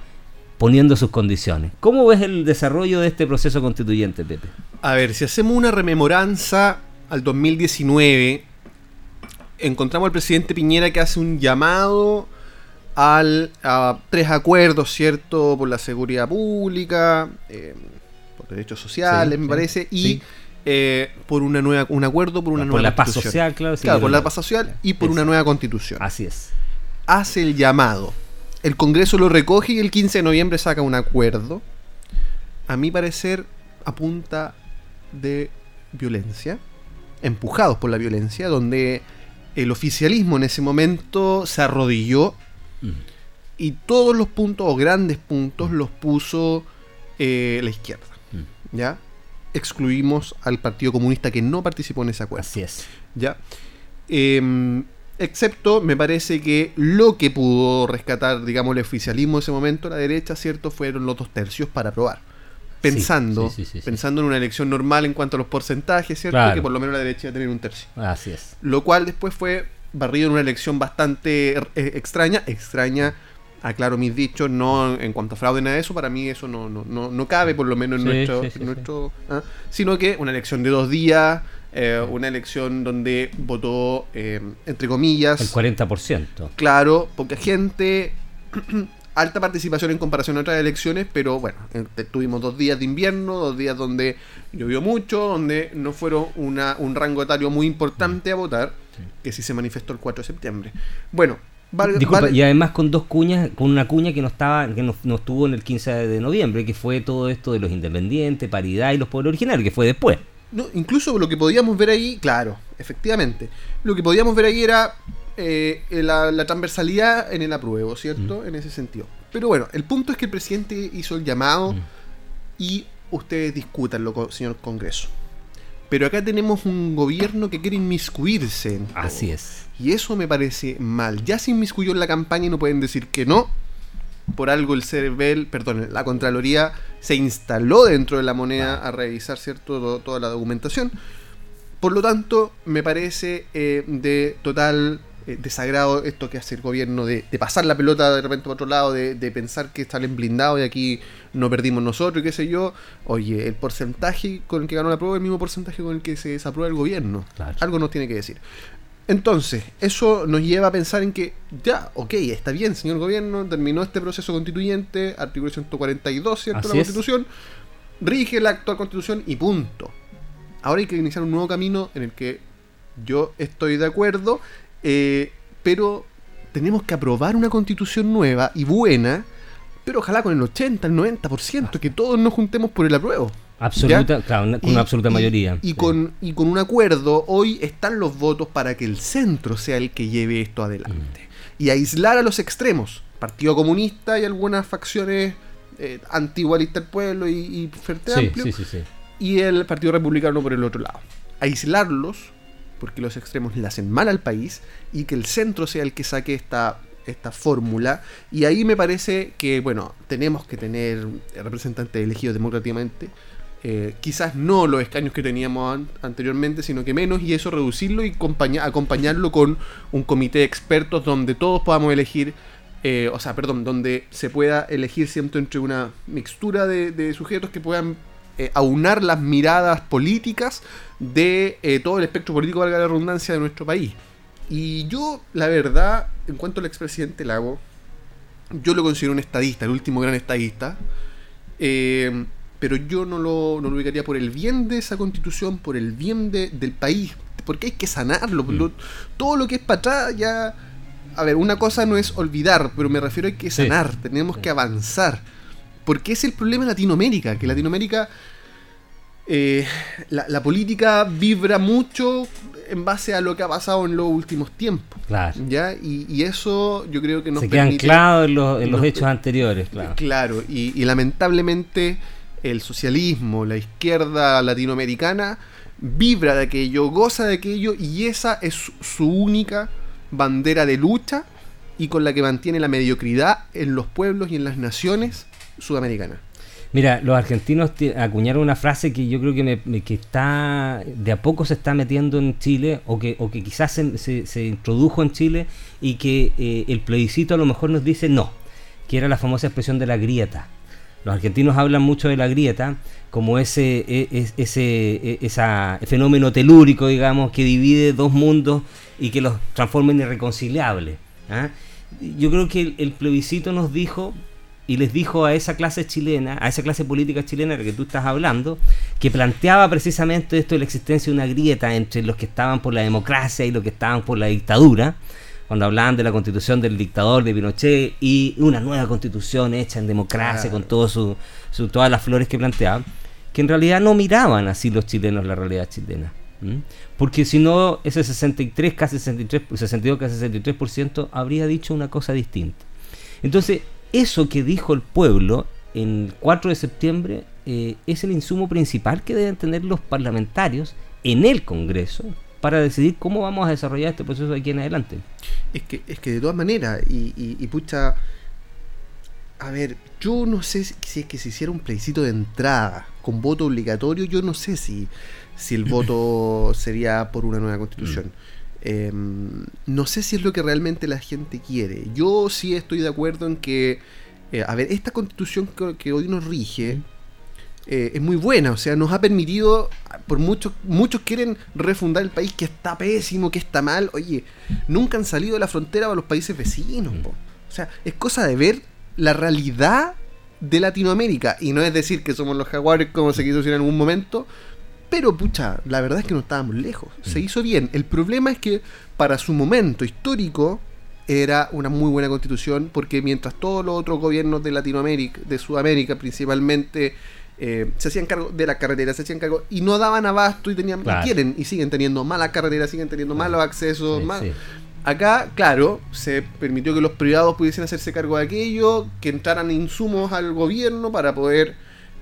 poniendo sus condiciones. ¿Cómo ves el desarrollo de este proceso constituyente, Pepe? A ver, si hacemos una rememoranza al 2019, encontramos al presidente Piñera que hace un llamado al, a tres acuerdos, ¿cierto? Por la seguridad pública, eh, por derechos sociales, me parece, y eh, por una nueva, un acuerdo por una nueva la paz social, claro. claro, por la paz social y por una nueva constitución. Así es. Hace el llamado el Congreso lo recoge y el 15 de noviembre saca un acuerdo. A mi parecer, apunta de violencia, empujados por la violencia, donde el oficialismo en ese momento se arrodilló mm. y todos los puntos o grandes puntos los puso eh, la izquierda. Mm. ¿Ya? Excluimos al Partido Comunista que no participó en ese acuerdo. Así es. ¿Ya? Em, Excepto, me parece que lo que pudo rescatar, digamos, el oficialismo en ese momento, la derecha, ¿cierto? Fueron los dos tercios para aprobar. Pensando, pensando en una elección normal en cuanto a los porcentajes, ¿cierto? Que por lo menos la derecha iba a tener un tercio. Así es. Lo cual después fue barrido en una elección bastante eh, extraña, extraña, aclaro mis dichos, no en cuanto a fraude nada de eso, para mí eso no, no, no, cabe, por lo menos en nuestro, nuestro ¿ah? sino que una elección de dos días, eh, una elección donde votó, eh, entre comillas... El 40%. Claro, poca gente, alta participación en comparación a otras elecciones, pero bueno, eh, tuvimos dos días de invierno, dos días donde llovió mucho, donde no fueron una, un rango etario muy importante a votar, que sí se manifestó el 4 de septiembre. Bueno, y además con dos cuñas, con una cuña que no estaba, que no, no, estuvo en el 15 de noviembre, que fue todo esto de los independientes, paridad y los pueblos originarios, que fue después. No, incluso lo que podíamos ver ahí, claro, efectivamente. Lo que podíamos ver ahí era eh, la, transversalidad en el apruebo, ¿cierto? Mm. En ese sentido. Pero bueno, el punto es que el presidente hizo el llamado mm. y ustedes discutanlo, señor Congreso. Pero acá tenemos un gobierno que quiere inmiscuirse en Así es. Y eso me parece mal. Ya se inmiscuyó en la campaña y no pueden decir que no por algo el CERVEL, perdón, la Contraloría se instaló dentro de la moneda a revisar cierto toda la documentación. Por lo tanto, me parece eh, de total eh, desagrado esto que hace el gobierno de, pasar la pelota de repente para otro lado, de, pensar que están blindados y aquí no perdimos nosotros y qué sé yo. Oye, el porcentaje con el que ganó la prueba es el mismo porcentaje con el que se desaprueba el gobierno. Algo nos tiene que decir. Entonces, eso nos lleva a pensar en que, ya, ok, está bien, señor gobierno, terminó este proceso constituyente, artículo 142, ¿cierto? la Constitución, rige la actual Constitución y punto. Ahora hay que iniciar un nuevo camino en el que yo estoy de acuerdo, eh, pero tenemos que aprobar una Constitución nueva y buena, pero ojalá con el 80, el 90%, que todos nos juntemos por el apruebo. Absoluta, claro, con una absoluta mayoría. Y, con, y con un acuerdo, hoy están los votos para que el centro sea el que lleve esto adelante. Mm. Y aislar a los extremos, Partido Comunista y algunas facciones eh, antigualistas del pueblo y, y Frente Amplio, y el Partido Republicano por el otro lado. Aislarlos, porque los extremos le hacen mal al país, y que el centro sea el que saque esta, esta fórmula. Y ahí me parece que, bueno, tenemos que tener representantes elegidos democráticamente. Eh, quizás no los escaños que teníamos anteriormente, sino que menos, y eso reducirlo y acompañarlo con un comité de expertos donde todos podamos elegir eh, o sea, perdón, donde se pueda elegir siempre entre una mixtura de, sujetos que puedan eh, aunar las miradas políticas de eh, todo el espectro político, valga la redundancia, de nuestro país. Y yo, la verdad, en cuanto al expresidente Lago, yo lo considero un estadista, el último gran estadista, pero yo no lo, no lo, ubicaría por el bien de esa constitución, por el bien del país, porque hay que sanarlo. Mm. todo lo que es para atrás ya a ver, una cosa no es olvidar, pero me refiero a que sanar, tenemos que avanzar. Porque es el problema de Latinoamérica, que Latinoamérica, eh, la, política vibra mucho en base a lo que ha pasado en los últimos tiempos. Claro. ¿ya? Y, eso yo creo que nos Se queda anclado en los, en los hechos anteriores, claro. Claro, y, y lamentablemente el socialismo, la izquierda latinoamericana, vibra de aquello, goza de aquello, y esa es su única bandera de lucha y con la que mantiene la mediocridad en los pueblos y en las naciones sudamericanas. Mira, los argentinos acuñaron una frase que yo creo que, me, está de a poco se está metiendo en Chile o que, o que quizás se, se, introdujo en Chile y que eh, el plebiscito a lo mejor nos dice no, que era la famosa expresión de la grieta. Los argentinos hablan mucho de la grieta como ese, e, ese, e, esa fenómeno telúrico, digamos, que divide dos mundos y que los transforma en irreconciliables. ¿ah? Yo creo que el, plebiscito nos dijo y les dijo a esa clase chilena, a esa clase política chilena de la que tú estás hablando, que planteaba precisamente esto de la existencia de una grieta entre los que estaban por la democracia y los que estaban por la dictadura, cuando hablaban de la constitución del dictador de Pinochet y una nueva constitución hecha en democracia con todo su, todas las flores que planteaban, que en realidad no miraban así los chilenos la realidad chilena. Porque si no, ese 63, casi 63, 62, casi 63% habría dicho una cosa distinta. Entonces, eso que dijo el pueblo el 4 de septiembre eh, es el insumo principal que deben tener los parlamentarios en el Congreso para decidir cómo vamos a desarrollar este proceso de aquí en adelante. Es que, es que de todas maneras, y, y, pucha, a ver, yo no sé si, es que se hiciera un plebiscito de entrada con voto obligatorio, yo no sé si, si el voto sería por una nueva constitución. Mm. Em, no sé si es lo que realmente la gente quiere. Yo sí estoy de acuerdo en que, eh, a ver, esta constitución que, hoy nos rige, eh, es muy buena, o sea, nos ha permitido, por muchos, muchos quieren refundar el país que está pésimo, que está mal, oye, nunca han salido de la frontera para los países vecinos, o sea, es cosa de ver la realidad de Latinoamérica, y no es decir que somos los jaguares como se quiso decir en algún momento, pero pucha, la verdad es que no estábamos lejos, se mm. hizo bien, el problema es que para su momento histórico, era una muy buena constitución porque mientras todos los otros gobiernos de Latinoamérica, de Sudamérica principalmente, eh, se hacían cargo de la carretera, se hacían cargo y no daban abasto y tenían, y quieren y siguen teniendo malas carreteras, siguen teniendo malos accesos. Acá, claro, se permitió que los privados pudiesen hacerse cargo de aquello, que entraran insumos al gobierno para poder,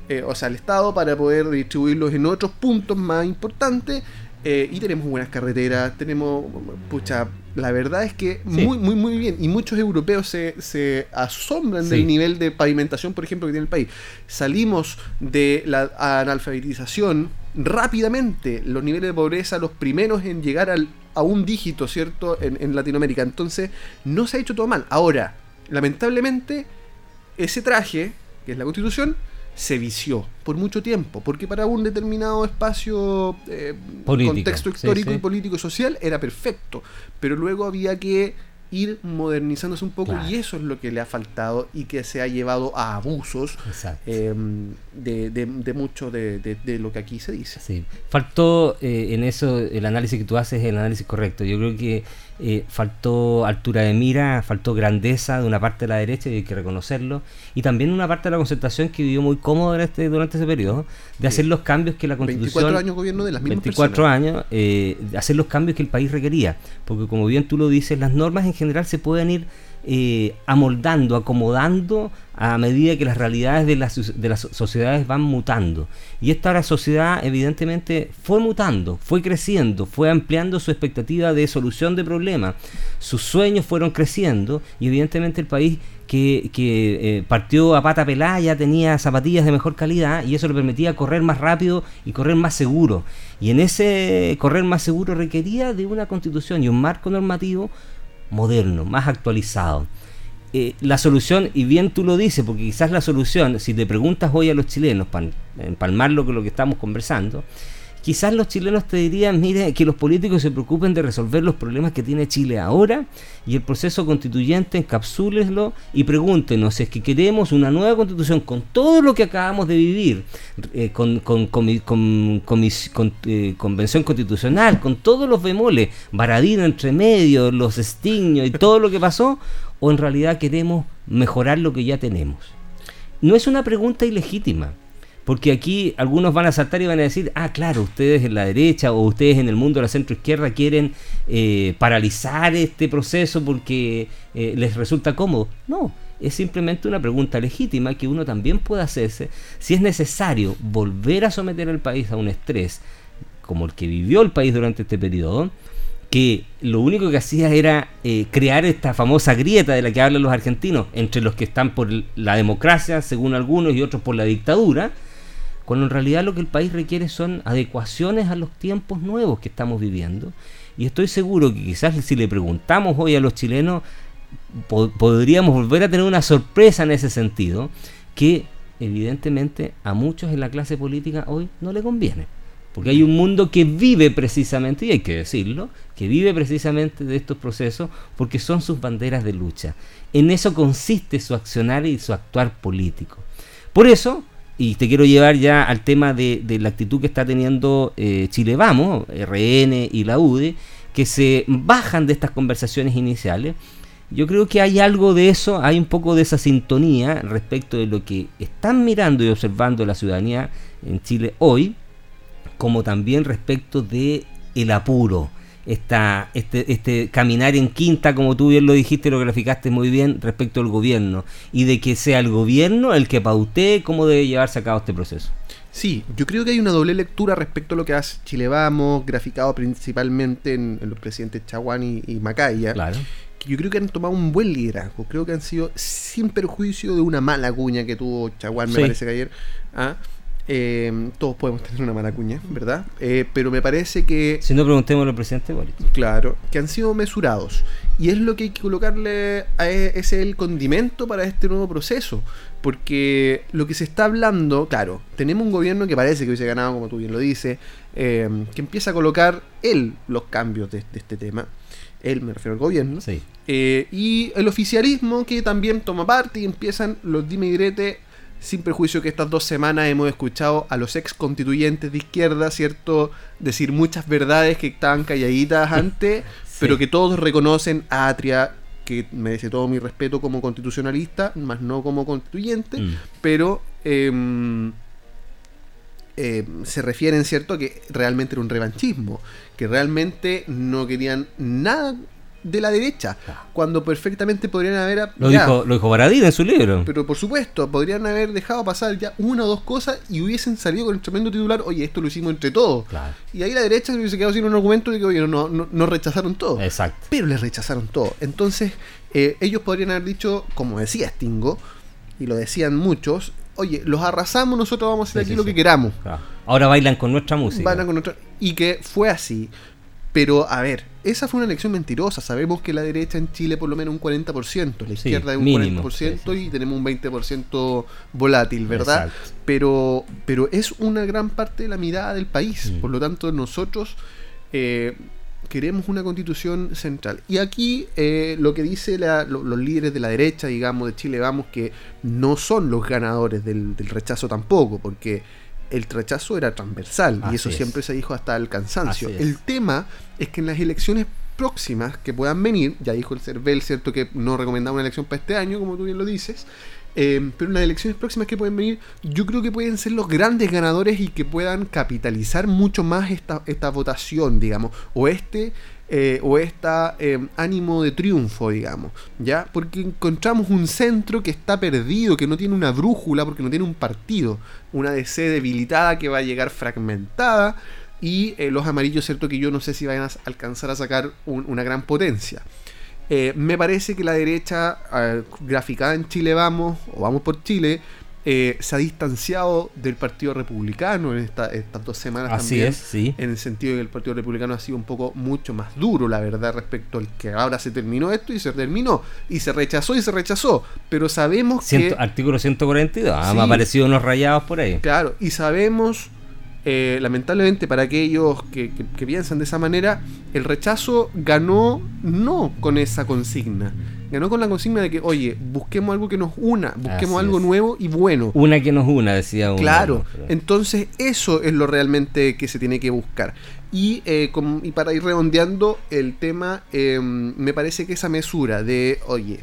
eh, o sea, al Estado, para poder distribuirlos en otros puntos más importantes. Eh, y tenemos buenas carreteras, tenemos, pucha, la verdad es que muy, muy, muy bien. Y muchos europeos se, se asombran del nivel de pavimentación, por ejemplo, que tiene el país. Salimos de la analfabetización rápidamente, los niveles de pobreza, los primeros en llegar al, a un dígito, ¿cierto?, en, en Latinoamérica. Entonces, no se ha hecho todo mal. Ahora, lamentablemente, ese traje, que es la constitución, se vició por mucho tiempo, porque para un determinado espacio, eh, contexto histórico y político y social era perfecto, pero luego había que ir modernizándose un poco y eso es lo que le ha faltado y que se ha llevado a abusos em, de, de, mucho de, de, lo que aquí se dice. Sí. Faltó eh, en eso el análisis que tú haces, el análisis correcto. Yo creo que eh, faltó altura de mira, faltó grandeza de una parte de la derecha y hay que reconocerlo, y también una parte de la concertación que vivió muy cómodo durante, durante ese periodo, de hacer los cambios que la constitución... 24 años gobierno de las mismas 24 años, eh, de hacer los cambios que el país requería, porque como bien tú lo dices, las normas en general se pueden ir eh, amoldando, acomodando a medida que las realidades de las, de las sociedades van mutando. Y esta sociedad evidentemente fue mutando, fue creciendo, fue ampliando su expectativa de solución de problemas. Sus sueños fueron creciendo y evidentemente el país que, eh, partió a pata pelada ya tenía zapatillas de mejor calidad y eso le permitía correr más rápido y correr más seguro. Y en ese correr más seguro requería de una constitución y un marco normativo moderno, más actualizado. Eh, la solución, y bien tú lo dices, porque quizás la solución, si te preguntas hoy a los chilenos, para empalmar lo que, lo que estamos conversando, quizás los chilenos te dirían, mire, que los políticos se preocupen de resolver los problemas que tiene Chile ahora y el proceso constituyente encapsúleslo y pregúntenos es que queremos una nueva constitución con todo lo que acabamos de vivir, eh, con, con, eh, convención constitucional, con todos los bemoles, Baradino entre medio, los estignos y todo lo que pasó, o en realidad queremos mejorar lo que ya tenemos. No es una pregunta ilegítima porque aquí algunos van a saltar y van a decir, ah, claro, ustedes en la derecha o ustedes en el mundo de la centro izquierda quieren eh, paralizar este proceso porque eh, les resulta cómodo. No, es simplemente una pregunta legítima que uno también puede hacerse si es necesario volver a someter al país a un estrés como el que vivió el país durante este periodo, que lo único que hacía era eh, crear esta famosa grieta de la que hablan los argentinos entre los que están por la democracia, según algunos, y otros por la dictadura, cuando en realidad lo que el país requiere son adecuaciones a los tiempos nuevos que estamos viviendo. Y estoy seguro que quizás si le preguntamos hoy a los chilenos, podríamos volver a tener una sorpresa en ese sentido, que evidentemente a muchos en la clase política hoy no le conviene. Porque hay un mundo que vive precisamente, y hay que decirlo, que vive precisamente de estos procesos porque son sus banderas de lucha. En eso consiste su accionar y su actuar político. Por eso, y te quiero llevar ya al tema de, la actitud que está teniendo eh, Chile Vamos, RN y la UDE, que se bajan de estas conversaciones iniciales. Yo creo que hay algo de eso, hay un poco de esa sintonía respecto de lo que están mirando y observando la ciudadanía en Chile hoy, como también respecto de el apuro, esta, este, este caminar en quinta, como tú bien lo dijiste, lo graficaste muy bien respecto al gobierno, y de que sea el gobierno el que pautee cómo debe llevarse a cabo este proceso. Sí, yo creo que hay una doble lectura respecto a lo que hace Chile Vamos, graficado principalmente en, los presidentes Chaguán y, Macaya. Claro. Que yo creo que han tomado un buen liderazgo. Creo que han sido sin perjuicio de una mala cuña que tuvo Chaguán, me parece que ayer. ¿ah? Eh, todos podemos tener una maracuña, ¿verdad? Eh, pero me parece que... Si no, preguntemos al presidente Claro, que han sido mesurados. Y es lo que hay que colocarle a e, ese el condimento para este nuevo proceso. Porque lo que se está hablando, claro, tenemos un gobierno que parece que hubiese ganado, como tú bien lo dices, eh, que empieza a colocar él los cambios de, este tema. Él, me refiero al gobierno. Sí. y el oficialismo que también toma parte y empiezan los dime y direte sin perjuicio que estas dos semanas hemos escuchado a los ex constituyentes de izquierda, ¿cierto? Decir muchas verdades que estaban calladitas antes, pero que todos reconocen a Atria, que merece todo mi respeto como constitucionalista, más no como constituyente, mm. pero em, eh, se refieren, ¿cierto?, que realmente era un revanchismo, que realmente no querían nada de la derecha, cuando perfectamente podrían haber... Lo, dijo, lo dijo en su libro. Pero por supuesto, podrían haber dejado pasar ya una o dos cosas y hubiesen salido con el tremendo titular, oye, esto lo hicimos entre todos. Y ahí la derecha se hubiese quedado sin un argumento de que, oye, no, no, rechazaron todo. Exacto. Pero les rechazaron todo. Entonces, eh, ellos podrían haber dicho, como decía Stingo, y lo decían muchos, oye, los arrasamos, nosotros vamos a hacer aquí lo que queramos. Ahora bailan con nuestra música. Bailan con nuestra... Y que fue así. Pero, a ver, esa fue una elección mentirosa. Sabemos que la derecha en Chile por lo menos un 40%, la izquierda es un 40% y tenemos un 20% volátil, ¿verdad? Pero, pero es una gran parte de la mirada del país. Mm. Por lo tanto, nosotros eh, queremos una constitución central. Y aquí eh, lo que dicen los líderes de la derecha, digamos, de Chile, vamos, que no son los ganadores del, del rechazo tampoco, porque el rechazo era transversal y eso siempre se dijo hasta el cansancio. El tema es que en las elecciones próximas que puedan venir, ya dijo el CERVEL, ¿cierto? Que no recomendaba una elección para este año, como tú bien lo dices, eh, pero en las elecciones próximas que pueden venir, yo creo que pueden ser los grandes ganadores y que puedan capitalizar mucho más esta, esta votación, digamos, o este eh, o esta eh, ánimo de triunfo, digamos, ¿ya? Porque encontramos un centro que está perdido, que no tiene una brújula, porque no tiene un partido, una DC debilitada que va a llegar fragmentada, y eh, los amarillos, cierto que yo no sé si vayan a alcanzar a sacar una gran potencia. me parece que la derecha, graficada en Chile Vamos, o Vamos por Chile, eh, se ha distanciado del Partido Republicano en estas dos semanas Así también. Es, sí. En el sentido de que el Partido Republicano ha sido un poco mucho más duro, la verdad, respecto al que ahora se terminó esto y se terminó. Y se rechazó y se rechazó. Pero sabemos que. Artículo 142, ah, me han aparecido unos rayados por ahí. Claro, y sabemos. Eh, lamentablemente para aquellos que, que piensan de esa manera, el rechazo ganó no con esa consigna, ganó con la consigna de que, oye, busquemos algo que nos una, busquemos algo nuevo y bueno. Una que nos una, decía uno. Claro, entonces eso es lo realmente que se tiene que buscar. Y, eh, y para ir redondeando el tema, em, me parece que esa mesura de, oye,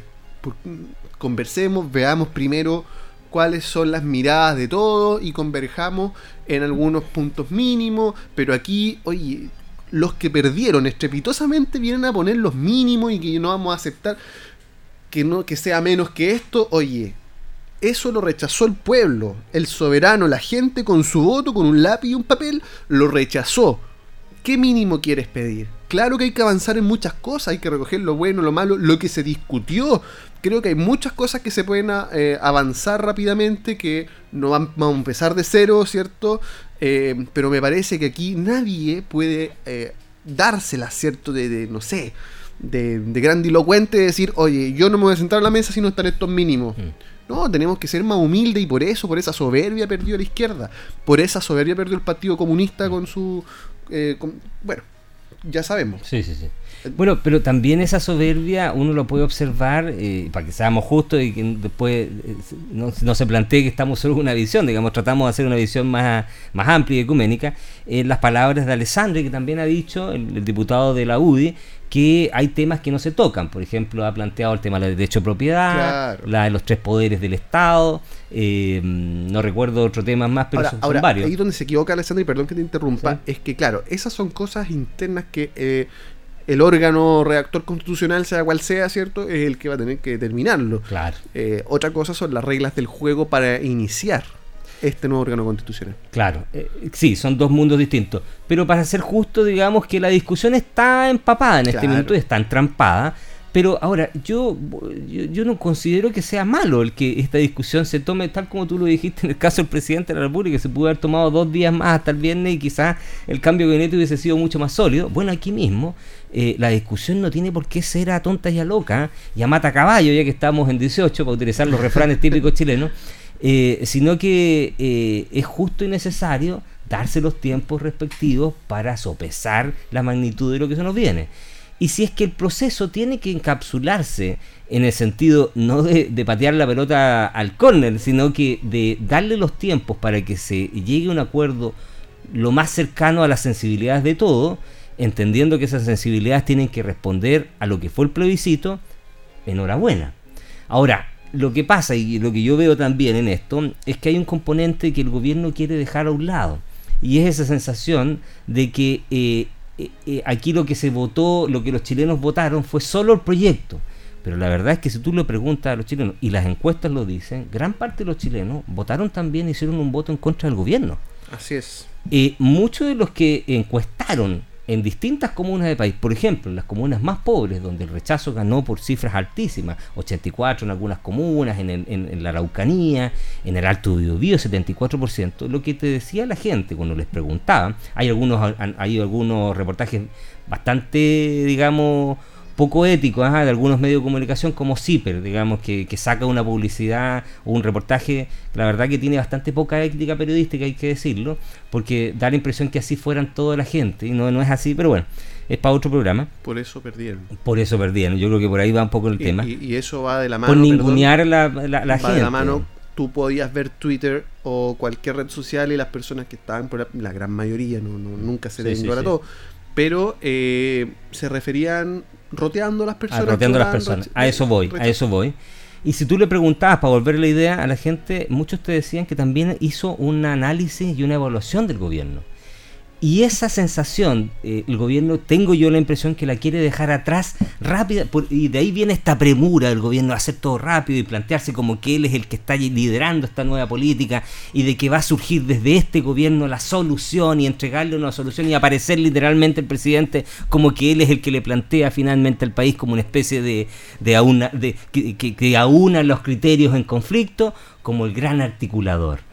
conversemos, veamos primero cuáles son las miradas de todo y converjamos en algunos puntos mínimos, pero aquí, oye, los que perdieron estrepitosamente vienen a poner los mínimos y que no vamos a aceptar que, no, que sea menos que esto, oye, eso lo rechazó el pueblo, el soberano, la gente con su voto, con un lápiz y un papel, lo rechazó. ¿Qué mínimo quieres pedir? Claro que hay que avanzar en muchas cosas, hay que recoger lo bueno, lo malo, lo que se discutió. Creo que hay muchas cosas que se pueden eh, avanzar rápidamente, que no van, a empezar de cero, ¿cierto? Eh, pero me parece que aquí nadie puede eh, dársela, ¿cierto? de, no sé, de, de grandilocuente decir, oye, yo no me voy a sentar a la mesa si no están estos mínimos. Mm. No, tenemos que ser más humildes y por eso, por esa soberbia perdió la izquierda. Por esa soberbia perdió el Partido Comunista con su... Eh, bueno, ya sabemos. Sí, sí, sí. Bueno, pero también esa soberbia uno lo puede observar, eh, para que seamos justos y que después eh, no, se plantee que estamos solo en una visión, digamos, tratamos de hacer una visión más, más amplia y ecuménica, en las palabras de Alessandri, que también ha dicho, el diputado de la UDI, que hay temas que no se tocan. Por ejemplo, ha planteado el tema del derecho de propiedad, la de los tres poderes del Estado, eh, no recuerdo otro tema más, pero son, varios. Ahí donde se equivoca Alessandro, y perdón que te interrumpa, es que claro, esas son cosas internas que eh, el órgano reactor constitucional, sea cual sea, ¿cierto? Es el que va a tener que determinarlo. Claro. Eh, otra cosa son las reglas del juego para iniciar este nuevo órgano constitucional. Claro, eh, sí, son dos mundos distintos. Pero para ser justo, digamos que la discusión está empapada en este momento y está entrampada. Pero ahora, yo, yo, no considero que sea malo el que esta discusión se tome tal como tú lo dijiste en el caso del presidente de la República, que se pudo haber tomado dos días más hasta el viernes y quizás el cambio de gabinete hubiese sido mucho más sólido. Bueno, aquí mismo eh, la discusión no tiene por qué ser a tonta y a loca y a mata caballo, ya que estamos en 18, para utilizar los refranes típicos chilenos. Eh, sino que eh, es justo y necesario darse los tiempos respectivos para sopesar la magnitud de lo que se nos viene. Y si es que el proceso tiene que encapsularse en el sentido no de, patear la pelota al córner, sino que de darle los tiempos para que se llegue a un acuerdo lo más cercano a las sensibilidades de todo, entendiendo que esas sensibilidades tienen que responder a lo que fue el plebiscito, enhorabuena. Ahora, lo que pasa y lo que yo veo también en esto es que hay un componente que el gobierno quiere dejar a un lado y es esa sensación de que eh, eh, eh, aquí lo que se votó, lo que los chilenos votaron fue solo el proyecto. Pero la verdad es que si tú le preguntas a los chilenos, y las encuestas lo dicen, gran parte de los chilenos votaron también, hicieron un voto en contra del gobierno. Así es. muchos de los que encuestaron en distintas comunas del país, por ejemplo, en las comunas más pobres, donde el rechazo ganó por cifras altísimas, 84 en algunas comunas, en, la Araucanía, en el Alto Biobío, 74%, lo que te decía la gente cuando les preguntaba, hay algunos, hay algunos reportajes bastante, digamos, poco ético de algunos medios de comunicación como CIPER, digamos, que, saca una publicidad o un reportaje, la verdad que tiene bastante poca ética periodística, hay que decirlo, porque da la impresión que así fueran toda la gente, y no, no es así, pero bueno, es para otro programa. Por eso perdieron. Por eso perdieron, yo creo que por ahí va un poco el tema. Y, eso va de la mano. Por ningunear la, la, la va de la mano tú podías ver Twitter o cualquier red social y las personas que estaban por la, gran mayoría, no, nunca se les ignora todo, pero eh, se referían roteando las personas. Ah, roteando las personas. A eso voy, a eso voy. Y si tú le preguntabas para volver la idea a la gente, muchos te decían que también hizo un análisis y una evaluación del gobierno. Y esa sensación, eh, el gobierno, tengo yo la impresión que la quiere dejar atrás rápida, y de ahí viene esta premura del gobierno de hacer todo rápido y plantearse como que él es el que está liderando esta nueva política y de que va a surgir desde este gobierno la solución y entregarle una solución y aparecer literalmente el presidente como que él es el que le plantea finalmente al país como una especie de, de que, que aúna los criterios en conflicto como el gran articulador.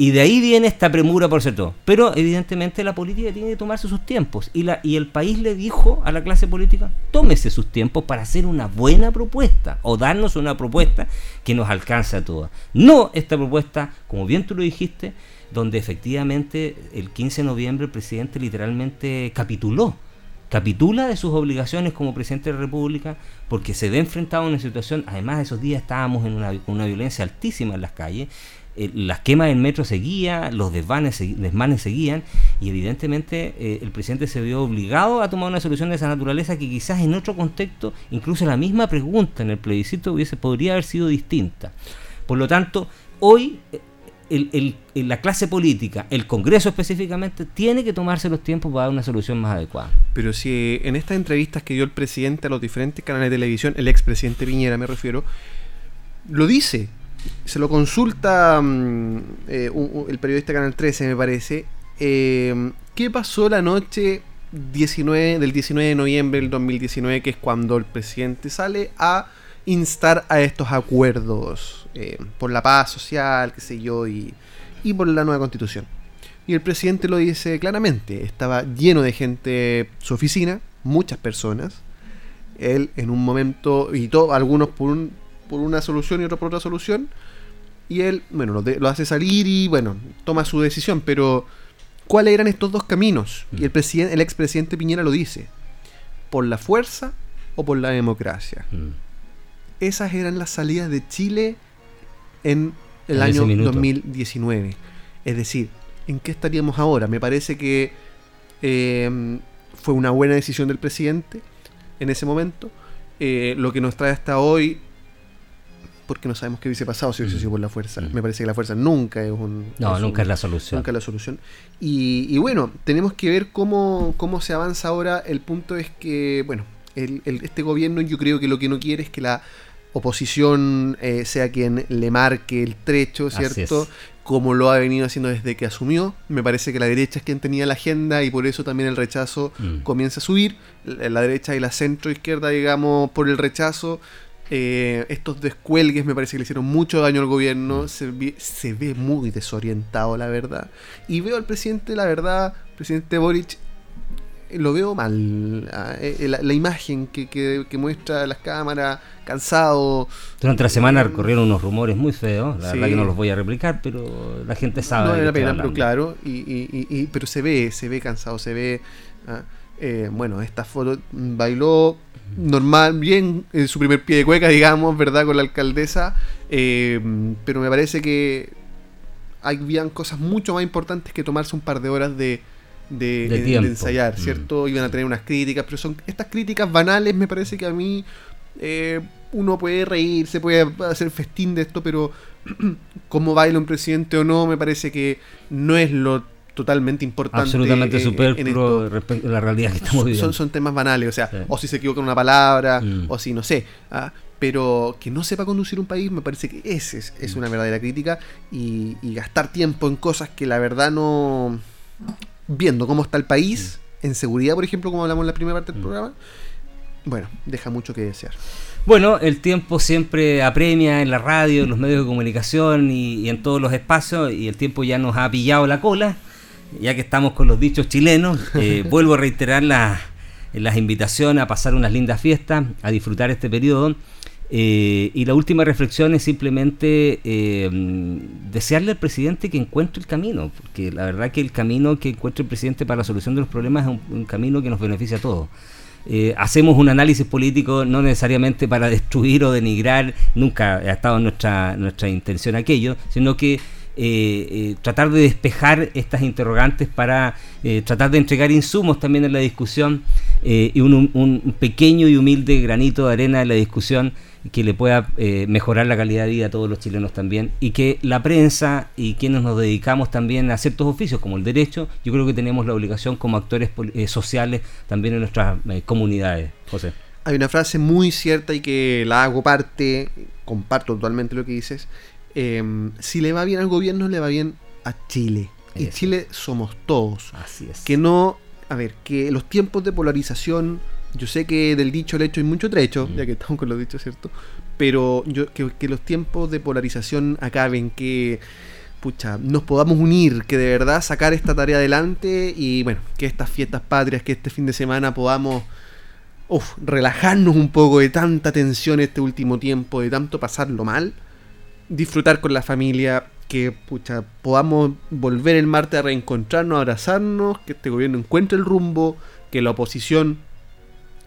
Y de ahí viene esta premura por cierto. Pero evidentemente la política tiene que tomarse sus tiempos. Y, la, y el país le dijo a la clase política, tómese sus tiempos para hacer una buena propuesta. O darnos una propuesta que nos alcance a todas. No esta propuesta, como bien tú lo dijiste, donde efectivamente el 15 de noviembre el presidente literalmente capituló. Capitula de sus obligaciones como presidente de la República porque se ve enfrentado a una situación, además de esos días estábamos en una, una violencia altísima en las calles, eh, las quemas del metro seguían, los desmanes, desmanes seguían, y evidentemente eh, el presidente se vio obligado a tomar una solución de esa naturaleza que quizás en otro contexto, incluso la misma pregunta en el plebiscito hubiese, podría haber sido distinta. Por lo tanto, hoy eh, la clase política, el Congreso específicamente, tiene que tomarse los tiempos para dar una solución más adecuada. Pero si en estas entrevistas que dio el presidente a los diferentes canales de televisión, el expresidente Piñera me refiero, lo dice, se lo consulta mm, eh, el periodista Canal 13, me parece. Eh, ¿Qué pasó la noche 19, del 19 de noviembre del 2019, que es cuando el presidente sale a instar a estos acuerdos eh, por la paz social, qué sé yo, y, y por la nueva constitución? Y el presidente lo dice claramente, estaba lleno de gente su oficina, muchas personas. Él en un momento, y todo, algunos por un, por una solución y otro por otra solución. Y él, bueno, lo, hace salir y, bueno, toma su decisión. Pero, ¿cuáles eran estos dos caminos? Y el, presidente, el expresidente Piñera lo dice. ¿Por la fuerza o por la democracia? Mm. Esas eran las salidas de Chile en el año 2019. Es decir, ¿en qué estaríamos ahora? Me parece que eh, fue una buena decisión del presidente en ese momento. Eh, lo que nos trae hasta hoy porque no sabemos qué hubiese pasado si hubiese mm. sido por la fuerza. Mm. Me parece que la fuerza nunca es un... No, nunca es la solución. Nunca es la solución. Y, bueno, tenemos que ver cómo, cómo se avanza ahora. El punto es que, bueno, el, este gobierno yo creo que lo que no quiere es que la oposición eh, sea quien le marque el trecho, ¿cierto? Como lo ha venido haciendo desde que asumió. Me parece que la derecha es quien tenía la agenda y por eso también el rechazo mm. comienza a subir. La derecha y la centro izquierda, digamos, por el rechazo eh, estos descuelgues me parece que le hicieron mucho daño al gobierno. Mm. Se ve, muy desorientado, la verdad. Y veo al presidente, la verdad, presidente Boric, lo veo mal. Ah, eh, la, imagen que, que, muestra las cámaras, cansado. Durante la semana recorrieron unos rumores muy feos. La verdad que no los voy a replicar, pero la gente sabe. No vale la pena, pero claro. Y, pero se ve, se ve cansado, se ve. Ah, eh, bueno, esta foto bailó normal, bien, en su primer pie de cueca, digamos, ¿verdad? Con la alcaldesa. Eh, pero me parece que habían cosas mucho más importantes que tomarse un par de horas de, de, ensayar, mm. ¿cierto? Iban a tener unas críticas, pero son estas críticas banales, me parece que a mí eh, uno puede reír, se puede hacer festín de esto, pero cómo baila un presidente o no, me parece que no es lo totalmente importante. Absolutamente superfluo respecto a la realidad que estamos viviendo. Son, son temas banales, o sea, o si se equivoca en una palabra, mm. o si no sé. ¿ah? Pero que no sepa conducir un país, me parece que ese es, es una verdadera crítica. Y, gastar tiempo en cosas que la verdad no. Viendo cómo está el país, mm. en seguridad, por ejemplo, como hablamos en la primera parte del mm. programa, bueno, deja mucho que desear. Bueno, el tiempo siempre apremia en la radio, en los medios de comunicación y, y, en todos los espacios, y el tiempo ya nos ha pillado la cola ya que estamos con los dichos chilenos, eh, vuelvo a reiterar las invitaciones a pasar unas lindas fiestas, a disfrutar este periodo. Eh, y la última reflexión es simplemente eh, desearle al presidente que encuentre el camino, porque la verdad que el camino que encuentre el presidente para la solución de los problemas es un, camino que nos beneficia a todos. hacemos un análisis político no necesariamente para destruir o denigrar, nunca ha estado nuestra, nuestra intención aquello, sino que eh, eh, tratar de despejar estas interrogantes para eh, tratar de entregar insumos también en la discusión y un, pequeño y humilde granito de arena en la discusión que le pueda mejorar la calidad de vida a todos los chilenos también y que la prensa y quienes nos dedicamos también a ciertos oficios como el derecho, yo creo que tenemos la obligación como actores sociales también en nuestras comunidades. José. Hay una frase muy cierta y que la hago parte, comparto totalmente lo que dices. Em, si le va bien al gobierno, le va bien a Chile. Y Chile somos todos. Así es. Que no, a ver, que los tiempos de polarización yo sé que del dicho al hecho hay mucho trecho, ya que estamos con los dichos, ¿cierto? Pero yo que, los tiempos de polarización acaben, que pucha, nos podamos unir, que de verdad sacar esta tarea adelante y bueno, que estas fiestas patrias, que este fin de semana podamos uf, relajarnos un poco de tanta tensión este último tiempo, de tanto pasarlo mal, disfrutar con la familia, que pucha, podamos volver el martes a reencontrarnos, a abrazarnos, que este gobierno encuentre el rumbo, que la oposición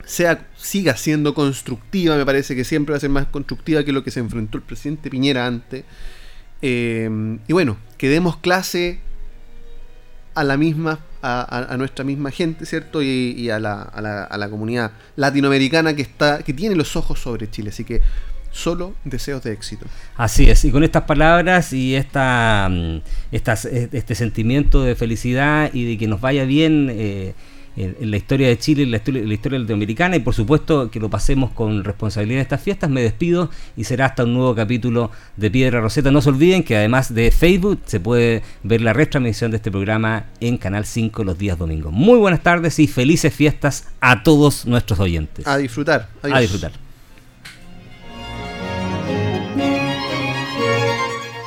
sea, siga siendo constructiva, me parece que siempre va a ser más constructiva que lo que se enfrentó el presidente Piñera antes. Eh, y bueno, que demos clase a la misma, a, nuestra misma gente, ¿cierto? Y, a, la, a, la, a, la, comunidad latinoamericana que está, que tiene los ojos sobre Chile. Así que solo deseos de éxito. Así es, y con estas palabras y esta, mm, este sentimiento de felicidad y de que nos vaya bien. Eh, en, la historia de Chile, en la, historia, latinoamericana y por supuesto que lo pasemos con responsabilidad en estas fiestas. Me despido y será hasta un nuevo capítulo de Piedra Roseta. No se olviden que además de Facebook se puede ver la retransmisión de este programa en Canal 5 los días domingos. Muy buenas tardes y felices fiestas a todos nuestros oyentes. A disfrutar. A disfrutar.